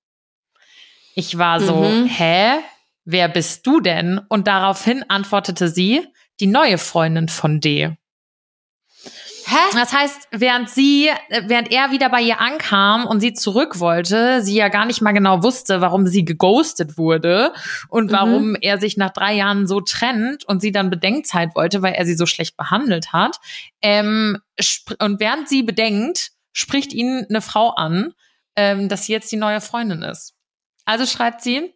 Ich war so, mhm. hä? Wer bist du denn? Und daraufhin antwortete sie, die neue Freundin von D. Hä? Das heißt, während sie, während er wieder bei ihr ankam und sie zurück wollte, sie ja gar nicht mal genau wusste, warum sie geghostet wurde und mhm. warum er sich nach drei Jahren so trennt und sie dann Bedenkzeit wollte, weil er sie so schlecht behandelt hat. Ähm, und während sie bedenkt, spricht ihn eine Frau an, ähm, dass sie jetzt die neue Freundin ist. Also schreibt sie,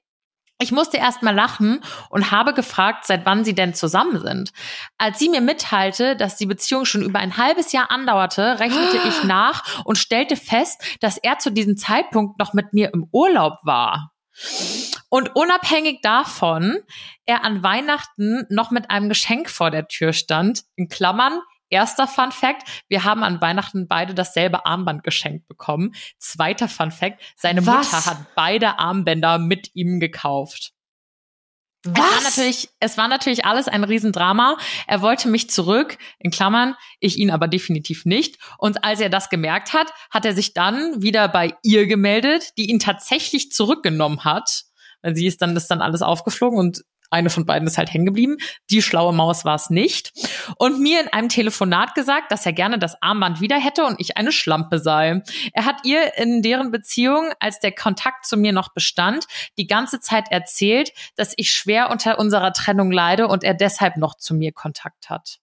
ich musste erst mal lachen und habe gefragt, seit wann sie denn zusammen sind. Als sie mir mitteilte, dass die Beziehung schon über ein halbes Jahr andauerte, rechnete ich [gasps] nach und stellte fest, dass er zu diesem Zeitpunkt noch mit mir im Urlaub war. Und unabhängig davon, er an Weihnachten noch mit einem Geschenk vor der Tür stand, in Klammern, Erster Fun Fact, wir haben an Weihnachten beide dasselbe Armband geschenkt bekommen. Zweiter Fun Fact, seine Was? Mutter hat beide Armbänder mit ihm gekauft. Was? Es war natürlich, es war natürlich alles ein Riesendrama. Er wollte mich zurück, in Klammern, ich ihn aber definitiv nicht. Und als er das gemerkt hat, hat er sich dann wieder bei ihr gemeldet, die ihn tatsächlich zurückgenommen hat. Sie ist dann, ist dann alles aufgeflogen und eine von beiden ist halt hängen geblieben. Die schlaue Maus war es nicht. Und mir in einem Telefonat gesagt, dass er gerne das Armband wieder hätte und ich eine Schlampe sei. Er hat ihr in deren Beziehung, als der Kontakt zu mir noch bestand, die ganze Zeit erzählt, dass ich schwer unter unserer Trennung leide und er deshalb noch zu mir Kontakt hat.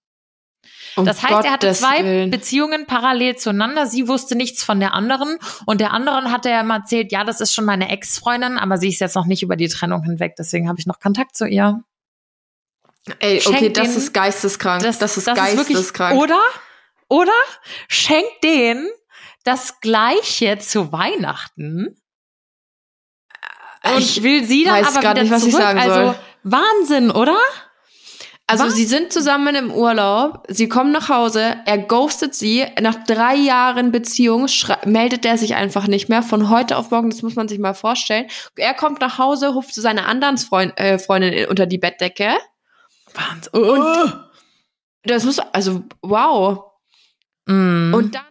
Um das heißt, Gottes er hatte zwei Willen. Beziehungen parallel zueinander. Sie wusste nichts von der anderen. Und der anderen hatte er immer erzählt, ja, das ist schon meine Ex-Freundin, aber sie ist jetzt noch nicht über die Trennung hinweg. Deswegen habe ich noch Kontakt zu ihr. Ey, okay, Schenkt das den, ist geisteskrank. Das, das ist das geisteskrank. Ist wirklich, oder? Oder? Schenkt denen das Gleiche zu Weihnachten. Und ich will sie dann aber wieder nicht, was zurück. Ich sagen also soll. Wahnsinn, oder? Also Was? sie sind zusammen im Urlaub, sie kommen nach Hause, er ghostet sie, nach drei Jahren Beziehung meldet er sich einfach nicht mehr, von heute auf morgen, das muss man sich mal vorstellen. Er kommt nach Hause, ruft zu seiner anderen Freund, äh, Freundin unter die Bettdecke. Wahnsinn. Und oh. das muss, also wow. Mm. Und dann,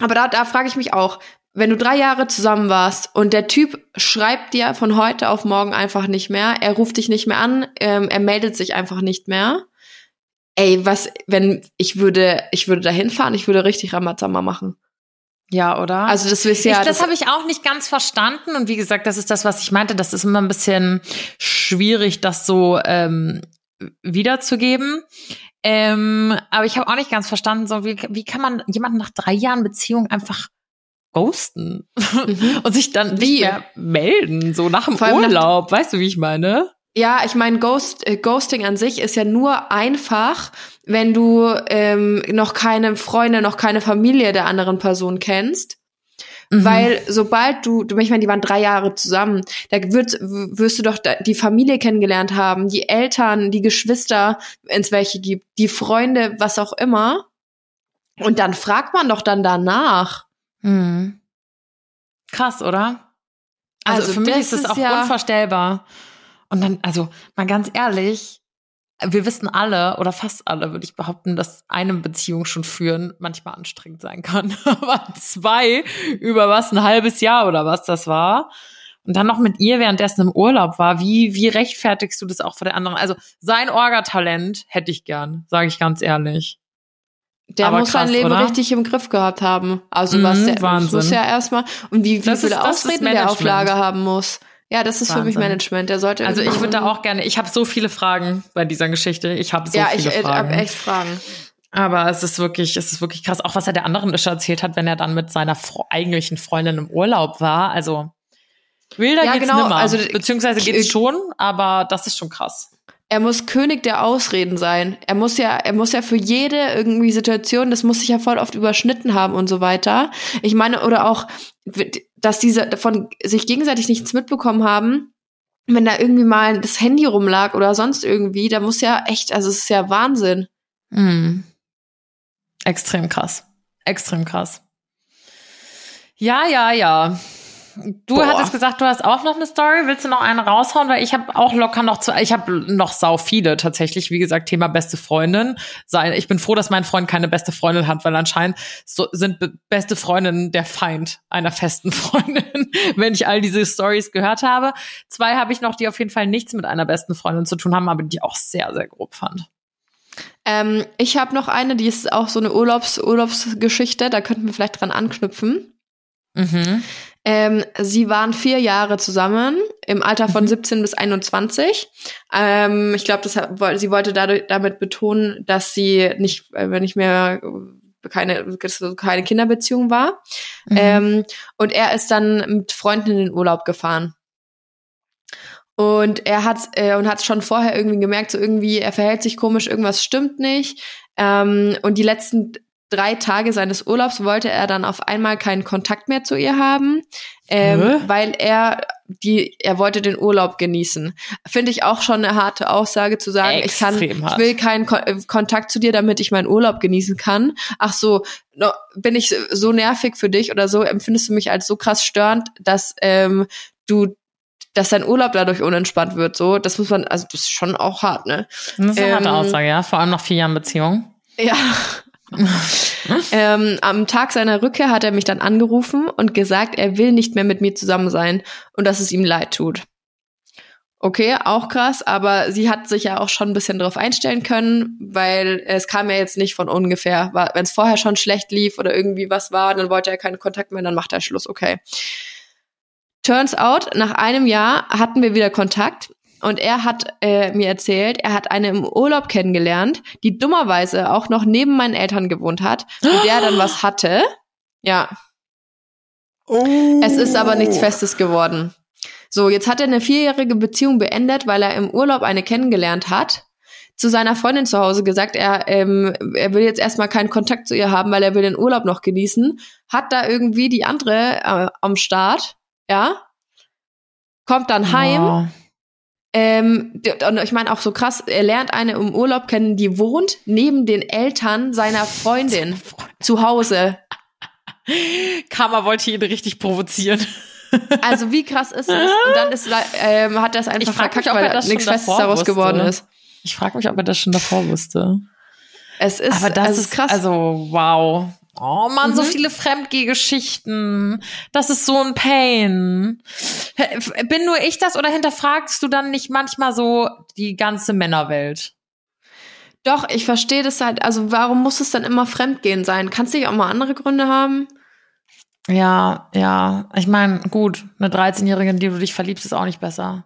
aber da, da frage ich mich auch, wenn du drei Jahre zusammen warst und der Typ schreibt dir von heute auf morgen einfach nicht mehr, er ruft dich nicht mehr an, ähm, er meldet sich einfach nicht mehr. Ey, was, wenn ich würde, ich würde da hinfahren, ich würde richtig Ramazamba machen. Ja, oder? Also das ist ja. Ich, das, das habe ich auch nicht ganz verstanden. Und wie gesagt, das ist das, was ich meinte. Das ist immer ein bisschen schwierig, das so ähm, wiederzugeben. Ähm, aber ich habe auch nicht ganz verstanden, so wie, wie kann man jemanden nach drei Jahren Beziehung einfach ghosten mhm. [laughs] und sich dann wie? nicht mehr melden, so nach dem Urlaub. Nach weißt du, wie ich meine? Ja, ich meine, Ghost, äh, Ghosting an sich ist ja nur einfach, wenn du ähm, noch keine Freunde, noch keine Familie der anderen Person kennst. Mhm. Weil sobald du, du, ich meine, die waren drei Jahre zusammen, da wird, wirst du doch die Familie kennengelernt haben, die Eltern, die Geschwister, wenn es welche gibt, die Freunde, was auch immer. Und dann fragt man doch dann danach. Mhm. Krass, oder? Also, also für mich ist es auch ja unvorstellbar. Und dann, also mal ganz ehrlich, wir wissen alle oder fast alle, würde ich behaupten, dass eine Beziehung schon führen manchmal anstrengend sein kann. [laughs] Aber zwei über was, ein halbes Jahr oder was das war. Und dann noch mit ihr währenddessen im Urlaub war. Wie, wie rechtfertigst du das auch vor der anderen? Also sein Orgatalent hätte ich gern, sage ich ganz ehrlich. Der Aber muss krass, sein Leben oder? richtig im Griff gehabt haben. Also was mhm, der Wahnsinn. muss ja erstmal und wie, wie das viele ist, Ausreden der auf Lager haben muss. Ja, das ist Wahnsinn. für mich Management. Der sollte Also ich würde da auch gerne. Ich habe so viele Fragen bei dieser Geschichte. Ich habe so ja, viele ich, Fragen. Ja, ich habe echt Fragen. Aber es ist wirklich, es ist wirklich krass. Auch was er der anderen Ische erzählt hat, wenn er dann mit seiner eigentlichen Freundin im Urlaub war. Also wilder ja, geht's genau. nimmer. Also beziehungsweise geht's schon, aber das ist schon krass er muss König der Ausreden sein. Er muss ja, er muss ja für jede irgendwie Situation, das muss sich ja voll oft überschnitten haben und so weiter. Ich meine, oder auch, dass diese davon sich gegenseitig nichts mitbekommen haben, wenn da irgendwie mal das Handy rumlag oder sonst irgendwie, da muss ja echt, also es ist ja Wahnsinn. Mhm. Extrem krass. Extrem krass. Ja, ja, ja. Du Boah. hattest gesagt, du hast auch noch eine Story. Willst du noch eine raushauen? Weil ich habe auch locker noch zu, ich habe noch sau viele tatsächlich. Wie gesagt, Thema beste Freundin. Ich bin froh, dass mein Freund keine beste Freundin hat, weil anscheinend so sind beste Freundinnen der Feind einer festen [laughs] Freundin, wenn ich all diese Stories gehört habe. Zwei habe ich noch, die auf jeden Fall nichts mit einer besten Freundin zu tun haben, aber die auch sehr, sehr grob fand. Ähm, ich habe noch eine, die ist auch so eine Urlaubs Urlaubsgeschichte. Da könnten wir vielleicht dran anknüpfen. Mhm. Ähm, sie waren vier Jahre zusammen, im Alter von 17 mhm. bis 21. Ähm, ich glaube, sie wollte dadurch, damit betonen, dass sie nicht, äh, wenn nicht mehr keine, keine Kinderbeziehung war. Mhm. Ähm, und er ist dann mit Freunden in den Urlaub gefahren. Und er hat äh, und hat schon vorher irgendwie gemerkt, so irgendwie er verhält sich komisch, irgendwas stimmt nicht. Ähm, und die letzten drei Tage seines Urlaubs wollte er dann auf einmal keinen Kontakt mehr zu ihr haben, ähm, weil er die, er wollte den Urlaub genießen. Finde ich auch schon eine harte Aussage zu sagen, Extrem ich kann, hart. ich will keinen Ko äh, Kontakt zu dir, damit ich meinen Urlaub genießen kann. Ach so, no, bin ich so nervig für dich oder so? Empfindest du mich als so krass störend, dass ähm, du dass dein Urlaub dadurch unentspannt wird, so, das muss man, also das ist schon auch hart, ne? Das ist eine ähm, harte Aussage, ja, vor allem nach vier Jahren Beziehung. Ja, [laughs] ähm, am Tag seiner Rückkehr hat er mich dann angerufen und gesagt, er will nicht mehr mit mir zusammen sein und dass es ihm leid tut. Okay, auch krass, aber sie hat sich ja auch schon ein bisschen darauf einstellen können, weil es kam ja jetzt nicht von ungefähr. Wenn es vorher schon schlecht lief oder irgendwie was war, dann wollte er keinen Kontakt mehr, dann macht er Schluss, okay. Turns out, nach einem Jahr hatten wir wieder Kontakt und er hat äh, mir erzählt, er hat eine im Urlaub kennengelernt, die dummerweise auch noch neben meinen Eltern gewohnt hat, mit der dann was hatte. Ja. Oh. Es ist aber nichts Festes geworden. So, jetzt hat er eine vierjährige Beziehung beendet, weil er im Urlaub eine kennengelernt hat. Zu seiner Freundin zu Hause gesagt, er, ähm, er will jetzt erstmal keinen Kontakt zu ihr haben, weil er will den Urlaub noch genießen. Hat da irgendwie die andere äh, am Start, ja. Kommt dann heim. Oh ähm, und ich meine auch so krass, er lernt eine im Urlaub kennen, die wohnt neben den Eltern seiner Freundin zu Hause. Karma wollte ihn richtig provozieren. Also wie krass ist es? Und dann ist, ähm, hat er es einfach verkackt, mich, weil nichts Festes daraus wusste. geworden ist. Ich frage mich, ob er das schon davor wusste. Es ist, Aber das ist krass. Also wow. Oh man, mhm. so viele Fremdgehgeschichten. Das ist so ein Pain. Bin nur ich das oder hinterfragst du dann nicht manchmal so die ganze Männerwelt? Doch, ich verstehe das halt. Also warum muss es dann immer Fremdgehen sein? Kannst du nicht auch mal andere Gründe haben? Ja, ja. Ich meine, gut, eine 13-Jährige, in die du dich verliebst, ist auch nicht besser.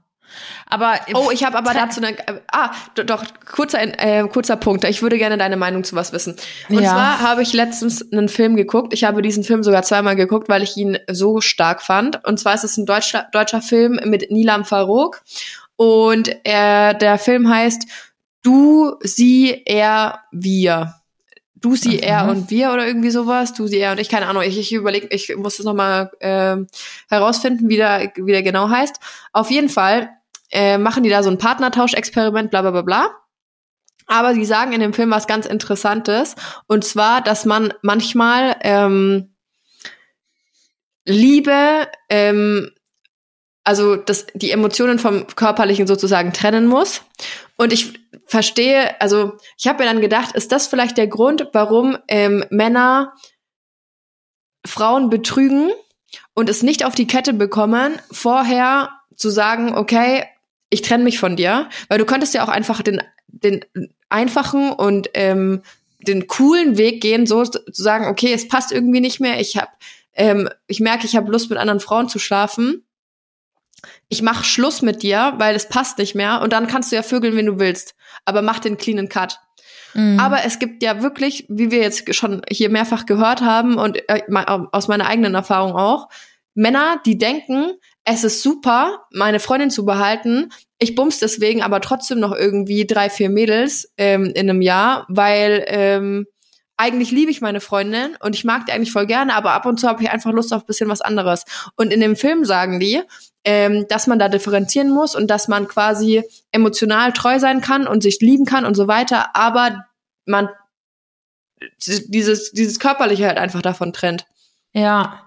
Aber oh, ich habe aber dazu eine äh, ah doch kurzer äh, kurzer Punkt. Ich würde gerne deine Meinung zu was wissen. Und ja. zwar habe ich letztens einen Film geguckt. Ich habe diesen Film sogar zweimal geguckt, weil ich ihn so stark fand. Und zwar ist es ein deutscher deutscher Film mit Nilam Farouk und er, der Film heißt Du, sie, er, wir. Du, sie, mhm. er und wir oder irgendwie sowas. Du, sie, er und ich, keine Ahnung. Ich, ich überlege, ich muss das nochmal äh, herausfinden, wie der, wie der genau heißt. Auf jeden Fall äh, machen die da so ein Partnertauschexperiment, bla bla bla bla. Aber sie sagen in dem Film was ganz Interessantes. Und zwar, dass man manchmal ähm, Liebe, ähm, also dass die Emotionen vom Körperlichen sozusagen trennen muss. Und ich verstehe, also ich habe mir dann gedacht, ist das vielleicht der Grund, warum ähm, Männer Frauen betrügen und es nicht auf die Kette bekommen, vorher zu sagen, okay, ich trenne mich von dir, weil du könntest ja auch einfach den, den einfachen und ähm, den coolen Weg gehen, so zu sagen, okay, es passt irgendwie nicht mehr, ich hab, ähm, ich merke, ich habe Lust mit anderen Frauen zu schlafen. Ich mach Schluss mit dir, weil es passt nicht mehr und dann kannst du ja vögeln, wenn du willst, aber mach den cleanen Cut. Mhm. Aber es gibt ja wirklich, wie wir jetzt schon hier mehrfach gehört haben und äh, aus meiner eigenen Erfahrung auch, Männer, die denken, es ist super, meine Freundin zu behalten. Ich bums deswegen aber trotzdem noch irgendwie drei, vier Mädels ähm, in einem Jahr, weil ähm, eigentlich liebe ich meine Freundin und ich mag die eigentlich voll gerne, aber ab und zu habe ich einfach Lust auf ein bisschen was anderes. Und in dem Film sagen die, ähm, dass man da differenzieren muss und dass man quasi emotional treu sein kann und sich lieben kann und so weiter, aber man dieses, dieses Körperliche halt einfach davon trennt. Ja,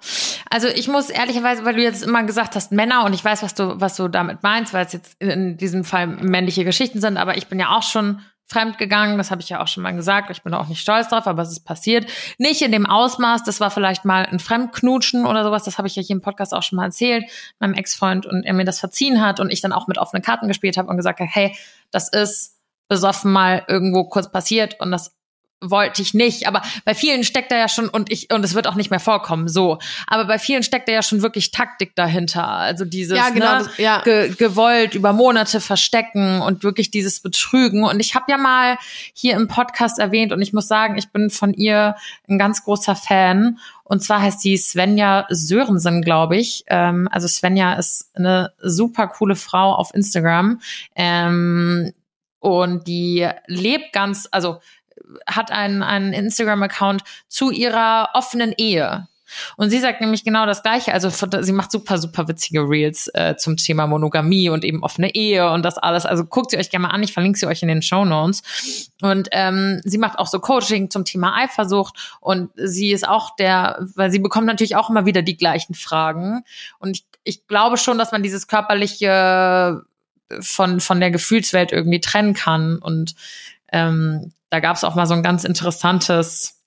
also ich muss ehrlicherweise, weil du jetzt immer gesagt hast Männer und ich weiß, was du was du damit meinst, weil es jetzt in diesem Fall männliche Geschichten sind, aber ich bin ja auch schon fremd gegangen, das habe ich ja auch schon mal gesagt, ich bin auch nicht stolz drauf, aber es ist passiert. Nicht in dem Ausmaß, das war vielleicht mal ein Fremdknutschen oder sowas, das habe ich ja hier im Podcast auch schon mal erzählt, meinem Ex-Freund und er mir das verziehen hat und ich dann auch mit offenen Karten gespielt habe und gesagt habe, hey, das ist besoffen mal irgendwo kurz passiert und das wollte ich nicht. Aber bei vielen steckt da ja schon, und ich, und es wird auch nicht mehr vorkommen, so. Aber bei vielen steckt da ja schon wirklich Taktik dahinter. Also dieses, ja, genau, ne, das, ja. ge, gewollt über Monate verstecken und wirklich dieses Betrügen. Und ich habe ja mal hier im Podcast erwähnt und ich muss sagen, ich bin von ihr ein ganz großer Fan. Und zwar heißt sie Svenja Sörensen, glaube ich. Ähm, also Svenja ist eine super coole Frau auf Instagram. Ähm, und die lebt ganz, also hat einen, einen Instagram-Account zu ihrer offenen Ehe. Und sie sagt nämlich genau das Gleiche. Also sie macht super, super witzige Reels äh, zum Thema Monogamie und eben offene Ehe und das alles. Also guckt sie euch gerne mal an. Ich verlinke sie euch in den Show Notes. Und ähm, sie macht auch so Coaching zum Thema Eifersucht. Und sie ist auch der, weil sie bekommt natürlich auch immer wieder die gleichen Fragen. Und ich, ich glaube schon, dass man dieses körperliche von, von der Gefühlswelt irgendwie trennen kann. Und ähm, da gab es auch mal so ein ganz interessantes,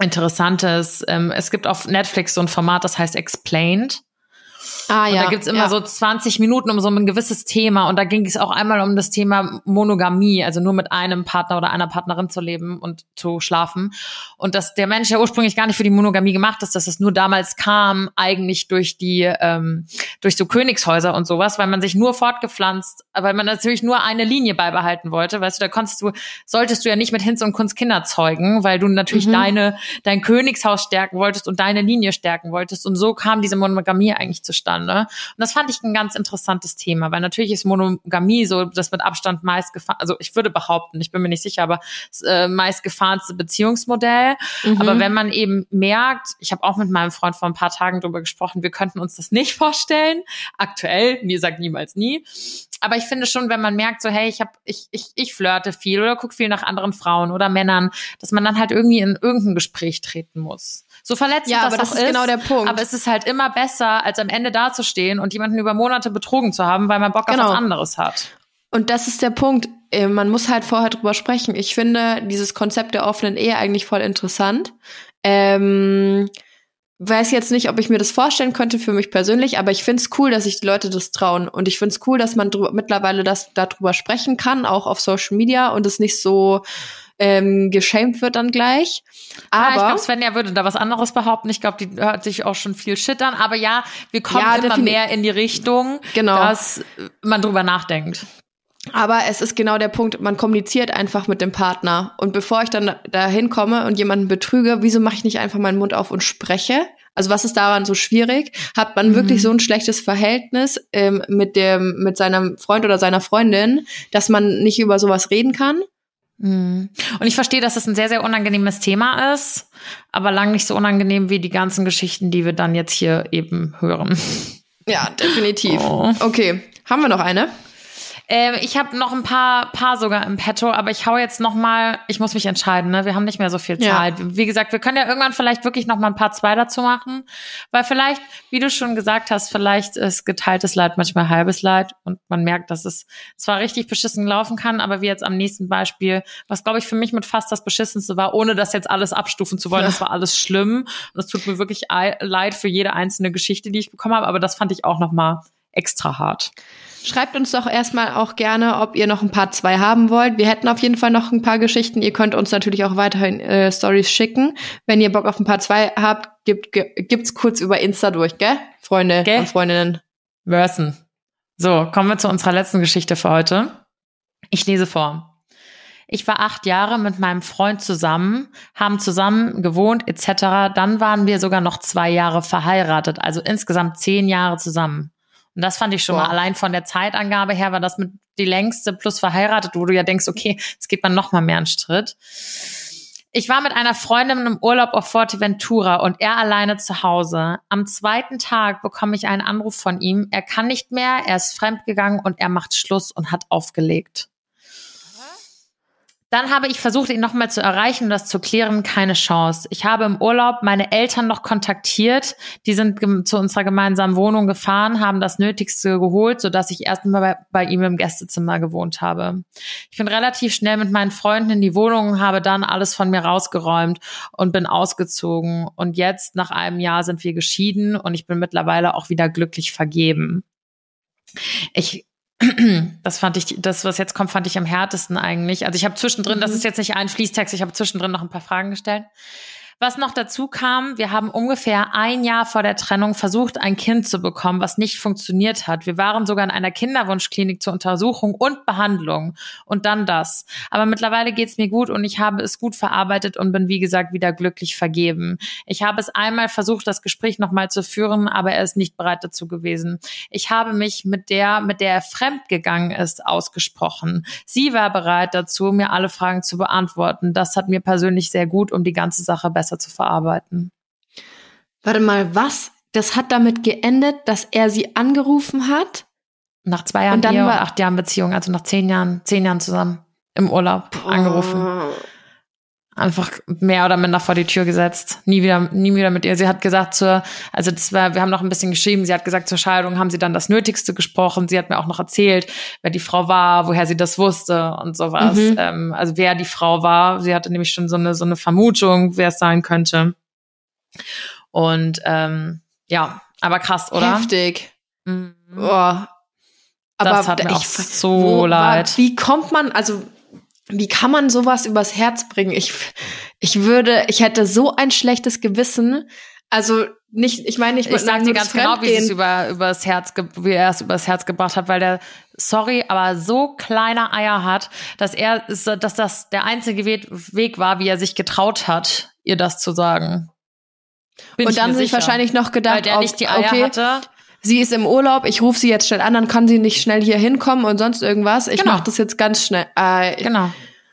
interessantes, ähm, es gibt auf Netflix so ein Format, das heißt Explained. Ah, ja. Und da gibt's immer ja. so 20 Minuten um so ein gewisses Thema. Und da ging es auch einmal um das Thema Monogamie, also nur mit einem Partner oder einer Partnerin zu leben und zu schlafen. Und dass der Mensch ja ursprünglich gar nicht für die Monogamie gemacht ist, dass es nur damals kam, eigentlich durch die, ähm, durch so Königshäuser und sowas, weil man sich nur fortgepflanzt, weil man natürlich nur eine Linie beibehalten wollte. Weißt du, da konntest du, solltest du ja nicht mit Hinz und Kunst Kinder zeugen, weil du natürlich mhm. deine, dein Königshaus stärken wolltest und deine Linie stärken wolltest. Und so kam diese Monogamie eigentlich zustande. Und das fand ich ein ganz interessantes Thema, weil natürlich ist Monogamie so das mit Abstand meist gefahren, also ich würde behaupten, ich bin mir nicht sicher, aber das, äh, meist gefahrenste Beziehungsmodell. Mhm. Aber wenn man eben merkt, ich habe auch mit meinem Freund vor ein paar Tagen darüber gesprochen, wir könnten uns das nicht [laughs] vorstellen. Aktuell, mir sagt niemals nie. Aber ich finde schon, wenn man merkt, so hey, ich habe, ich, ich, ich flirte viel oder gucke viel nach anderen Frauen oder Männern, dass man dann halt irgendwie in irgendein Gespräch treten muss. So verletzend ja, das, aber das ist, ist genau der Punkt. Aber es ist halt immer besser, als am Ende dazustehen und jemanden über Monate betrogen zu haben, weil man Bock genau. auf was anderes hat. Und das ist der Punkt. Äh, man muss halt vorher drüber sprechen. Ich finde dieses Konzept der offenen Ehe eigentlich voll interessant. Ähm, weiß jetzt nicht, ob ich mir das vorstellen könnte für mich persönlich, aber ich finde es cool, dass sich die Leute das trauen. Und ich finde es cool, dass man mittlerweile das darüber sprechen kann, auch auf Social Media und es nicht so ähm, geschämt wird dann gleich. Aber ja, ich glaube, Svenja würde da was anderes behaupten. Ich glaube, die hört sich auch schon viel Shit an. Aber ja, wir kommen ja, immer mehr in die Richtung, genau. dass man drüber nachdenkt. Aber es ist genau der Punkt, man kommuniziert einfach mit dem Partner. Und bevor ich dann dahin komme und jemanden betrüge, wieso mache ich nicht einfach meinen Mund auf und spreche? Also was ist daran so schwierig? Hat man mhm. wirklich so ein schlechtes Verhältnis ähm, mit dem, mit seinem Freund oder seiner Freundin, dass man nicht über sowas reden kann? Mhm. Und ich verstehe, dass es ein sehr, sehr unangenehmes Thema ist, aber lang nicht so unangenehm wie die ganzen Geschichten, die wir dann jetzt hier eben hören. Ja, definitiv. Oh. Okay, haben wir noch eine? Ähm, ich habe noch ein paar, paar sogar im Petto, aber ich hau jetzt noch mal. Ich muss mich entscheiden. Ne? Wir haben nicht mehr so viel Zeit. Ja. Wie gesagt, wir können ja irgendwann vielleicht wirklich noch mal ein paar zwei dazu machen, weil vielleicht, wie du schon gesagt hast, vielleicht ist geteiltes Leid manchmal halbes Leid und man merkt, dass es zwar richtig beschissen laufen kann, aber wie jetzt am nächsten Beispiel, was glaube ich für mich mit fast das beschissenste war, ohne das jetzt alles abstufen zu wollen. Ja. Das war alles schlimm und es tut mir wirklich leid für jede einzelne Geschichte, die ich bekommen habe, aber das fand ich auch noch mal extra hart. Schreibt uns doch erstmal auch gerne, ob ihr noch ein paar zwei haben wollt. Wir hätten auf jeden Fall noch ein paar Geschichten. Ihr könnt uns natürlich auch weiterhin äh, Stories schicken. Wenn ihr Bock auf ein paar zwei habt, gibt, gibt's kurz über Insta durch, gell? Freunde gell? und Freundinnen. Versen. So, kommen wir zu unserer letzten Geschichte für heute. Ich lese vor. Ich war acht Jahre mit meinem Freund zusammen, haben zusammen gewohnt etc. Dann waren wir sogar noch zwei Jahre verheiratet, also insgesamt zehn Jahre zusammen. Und das fand ich schon wow. mal allein von der Zeitangabe her war das mit die längste plus verheiratet, wo du ja denkst, okay, jetzt geht man noch mal mehr einen Schritt. Ich war mit einer Freundin im Urlaub auf Forteventura und er alleine zu Hause. Am zweiten Tag bekomme ich einen Anruf von ihm. Er kann nicht mehr, er ist fremdgegangen und er macht Schluss und hat aufgelegt. Dann habe ich versucht, ihn nochmal zu erreichen und das zu klären. Keine Chance. Ich habe im Urlaub meine Eltern noch kontaktiert. Die sind zu unserer gemeinsamen Wohnung gefahren, haben das Nötigste geholt, sodass ich erst mal bei, bei ihm im Gästezimmer gewohnt habe. Ich bin relativ schnell mit meinen Freunden in die Wohnung, habe dann alles von mir rausgeräumt und bin ausgezogen. Und jetzt, nach einem Jahr, sind wir geschieden und ich bin mittlerweile auch wieder glücklich vergeben. Ich das fand ich, das, was jetzt kommt, fand ich am härtesten eigentlich. Also ich habe zwischendrin, mhm. das ist jetzt nicht ein Fließtext, ich habe zwischendrin noch ein paar Fragen gestellt. Was noch dazu kam, wir haben ungefähr ein Jahr vor der Trennung versucht, ein Kind zu bekommen, was nicht funktioniert hat. Wir waren sogar in einer Kinderwunschklinik zur Untersuchung und Behandlung und dann das. Aber mittlerweile geht's mir gut und ich habe es gut verarbeitet und bin, wie gesagt, wieder glücklich vergeben. Ich habe es einmal versucht, das Gespräch nochmal zu führen, aber er ist nicht bereit dazu gewesen. Ich habe mich mit der, mit der er fremd gegangen ist, ausgesprochen. Sie war bereit dazu, mir alle Fragen zu beantworten. Das hat mir persönlich sehr gut, um die ganze Sache besser besser zu verarbeiten. Warte mal, was? Das hat damit geendet, dass er sie angerufen hat? Nach zwei Jahren und dann Ehe war, und acht Jahren Beziehung, also nach zehn Jahren, zehn Jahren zusammen im Urlaub boah. angerufen. Einfach mehr oder minder vor die Tür gesetzt. Nie wieder, nie wieder mit ihr. Sie hat gesagt zur, also das war, wir haben noch ein bisschen geschrieben. Sie hat gesagt, zur Scheidung haben sie dann das Nötigste gesprochen. Sie hat mir auch noch erzählt, wer die Frau war, woher sie das wusste und sowas. Mhm. Ähm, also wer die Frau war. Sie hatte nämlich schon so eine, so eine Vermutung, wer es sein könnte. Und ähm, ja, aber krass, oder? Heftig. Mhm. Oh. Aber das hat mir ich, auch so leid. Wie kommt man, also wie kann man sowas übers Herz bringen? Ich, ich würde, ich hätte so ein schlechtes Gewissen. Also nicht, ich meine, ich, ich sage dir ganz genau, wie es über übers Herz, wie er es übers Herz gebracht hat, weil der, sorry, aber so kleine Eier hat, dass er, dass das der einzige Weg war, wie er sich getraut hat, ihr das zu sagen. Bin und dann sich wahrscheinlich noch gedacht, weil der nicht die Eier okay, hatte sie ist im Urlaub, ich rufe sie jetzt schnell an, dann kann sie nicht schnell hier hinkommen und sonst irgendwas. Ich genau. mache das jetzt ganz schnell. Äh, genau.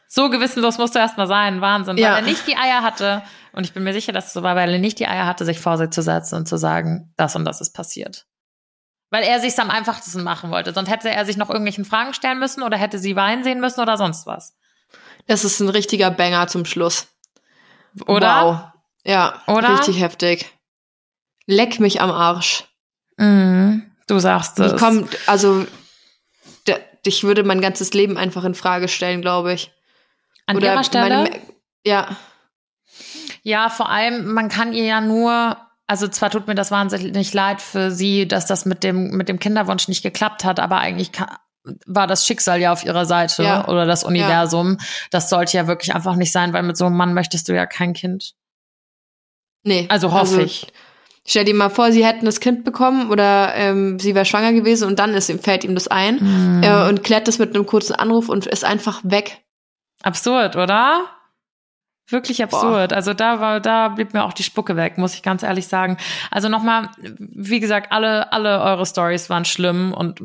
So gewissenlos musst du erstmal sein, Wahnsinn. Ja. Weil er nicht die Eier hatte, und ich bin mir sicher, dass es so war, weil er nicht die Eier hatte, sich vor sich zu setzen und zu sagen, das und das ist passiert. Weil er sich's am einfachsten machen wollte. Sonst hätte er sich noch irgendwelchen Fragen stellen müssen oder hätte sie weinen sehen müssen oder sonst was. Das ist ein richtiger Banger zum Schluss. Oder? Wow. Ja, oder? richtig heftig. Leck mich am Arsch. Mhm, du sagst es. Die kommt, also ich würde mein ganzes Leben einfach in Frage stellen, glaube ich. An Oder ihrer Stelle? Meine, ja. Ja, vor allem, man kann ihr ja nur, also zwar tut mir das wahnsinnig leid für sie, dass das mit dem, mit dem Kinderwunsch nicht geklappt hat, aber eigentlich kann, war das Schicksal ja auf ihrer Seite ja. oder das Universum. Ja. Das sollte ja wirklich einfach nicht sein, weil mit so einem Mann möchtest du ja kein Kind. Nee. Also hoffe also, ich. Stell dir mal vor, sie hätten das Kind bekommen oder ähm, sie wäre schwanger gewesen und dann ist, fällt ihm das ein mm. äh, und klärt das mit einem kurzen Anruf und ist einfach weg. Absurd, oder? Wirklich absurd. Boah. Also da war, da blieb mir auch die Spucke weg, muss ich ganz ehrlich sagen. Also nochmal, wie gesagt, alle, alle eure Stories waren schlimm und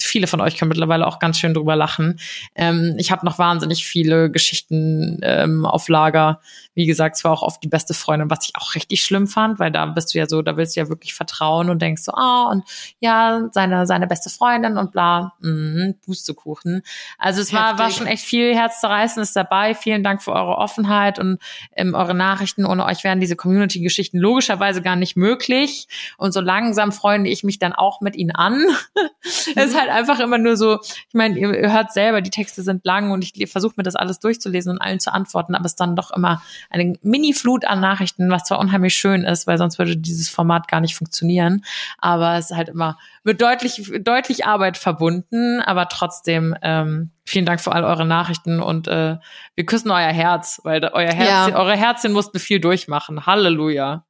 viele von euch können mittlerweile auch ganz schön drüber lachen. Ähm, ich habe noch wahnsinnig viele Geschichten ähm, auf Lager. Wie gesagt, es war auch oft die beste Freundin, was ich auch richtig schlimm fand, weil da bist du ja so, da willst du ja wirklich vertrauen und denkst so, ah, oh, und ja, seine, seine beste Freundin und bla, mh, Pustekuchen. Also es war, war schon echt viel Herzzerreißendes dabei. Vielen Dank für eure Offenheit und ähm, eure Nachrichten. Ohne euch wären diese Community-Geschichten logischerweise gar nicht möglich. Und so langsam freunde ich mich dann auch mit ihnen an. [laughs] es ist halt einfach immer nur so, ich meine, ihr, ihr hört selber, die Texte sind lang und ich versuche mir das alles durchzulesen und allen zu antworten, aber es ist dann doch immer eine Mini-Flut an Nachrichten, was zwar unheimlich schön ist, weil sonst würde dieses Format gar nicht funktionieren. Aber es ist halt immer mit deutlich, deutlich Arbeit verbunden, aber trotzdem ähm, vielen Dank für all eure Nachrichten und äh, wir küssen euer Herz, weil euer Herz, ja. eure Herzchen mussten viel durchmachen. Halleluja.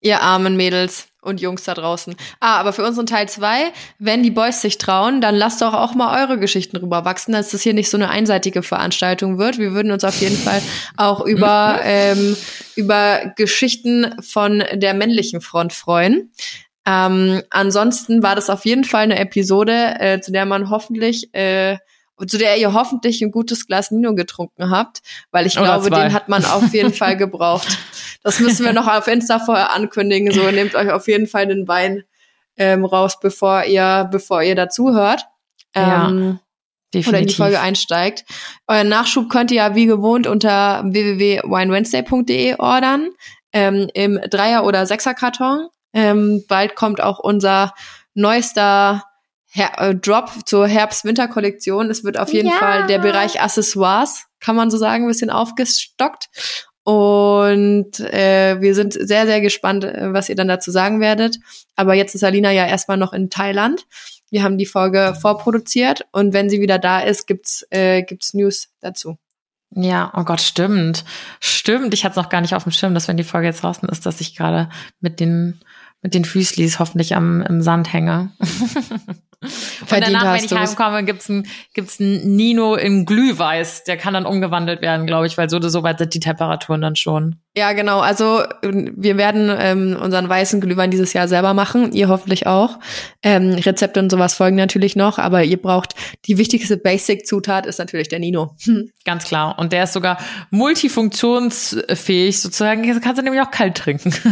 Ihr armen Mädels und Jungs da draußen. Ah, aber für unseren Teil zwei, wenn die Boys sich trauen, dann lasst doch auch mal eure Geschichten rüberwachsen, dass das hier nicht so eine einseitige Veranstaltung wird. Wir würden uns auf jeden Fall auch über, [laughs] ähm, über Geschichten von der männlichen Front freuen. Ähm, ansonsten war das auf jeden Fall eine Episode, äh, zu der man hoffentlich äh, zu der ihr hoffentlich ein gutes Glas Nino getrunken habt, weil ich Oder glaube, zwei. den hat man auf jeden Fall [laughs] gebraucht. Das müssen wir noch auf Insta vorher ankündigen. So nehmt euch auf jeden Fall den Wein ähm, raus, bevor ihr bevor ihr dazuhört. Ähm, ja. Oder in die Folge einsteigt. Euren Nachschub könnt ihr ja wie gewohnt unter www.winewednesday.de ordern. Ähm, Im Dreier- oder Sechser-Karton. Ähm, bald kommt auch unser neuester Her äh, Drop zur Herbst-Winter-Kollektion. Es wird auf jeden ja. Fall der Bereich Accessoires, kann man so sagen, ein bisschen aufgestockt. Und äh, wir sind sehr, sehr gespannt, äh, was ihr dann dazu sagen werdet. Aber jetzt ist Alina ja erstmal noch in Thailand. Wir haben die Folge vorproduziert und wenn sie wieder da ist, gibt's äh, gibt's News dazu. Ja, oh Gott, stimmt. Stimmt. Ich hatte es noch gar nicht auf dem Schirm, dass wenn die Folge jetzt draußen ist, dass ich gerade mit den mit den Füßlis hoffentlich am im Sand hänge. [laughs] Und danach, wenn ich heimkomme, gibt's ein, gibt's ein Nino in Glühweiß. Der kann dann umgewandelt werden, glaube ich, weil so, so weit sind die Temperaturen dann schon. Ja, genau. Also wir werden ähm, unseren weißen Glühwein dieses Jahr selber machen. Ihr hoffentlich auch. Ähm, Rezepte und sowas folgen natürlich noch, aber ihr braucht die wichtigste Basic-Zutat ist natürlich der Nino. [laughs] Ganz klar. Und der ist sogar multifunktionsfähig sozusagen. Das kannst du nämlich auch kalt trinken. [laughs]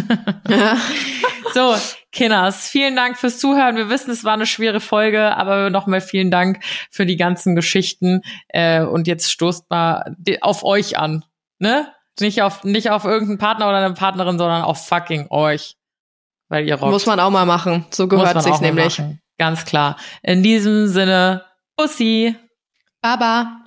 Ja. so, Kinners, vielen Dank fürs Zuhören. Wir wissen, es war eine schwere Folge, aber nochmal vielen Dank für die ganzen Geschichten. Äh, und jetzt stoßt mal auf euch an. Ne? Nicht auf, nicht auf irgendeinen Partner oder eine Partnerin, sondern auf fucking euch. Weil ihr rockt. Muss man auch mal machen. So gehört sich's nämlich. Ganz klar. In diesem Sinne, Bussi. Baba.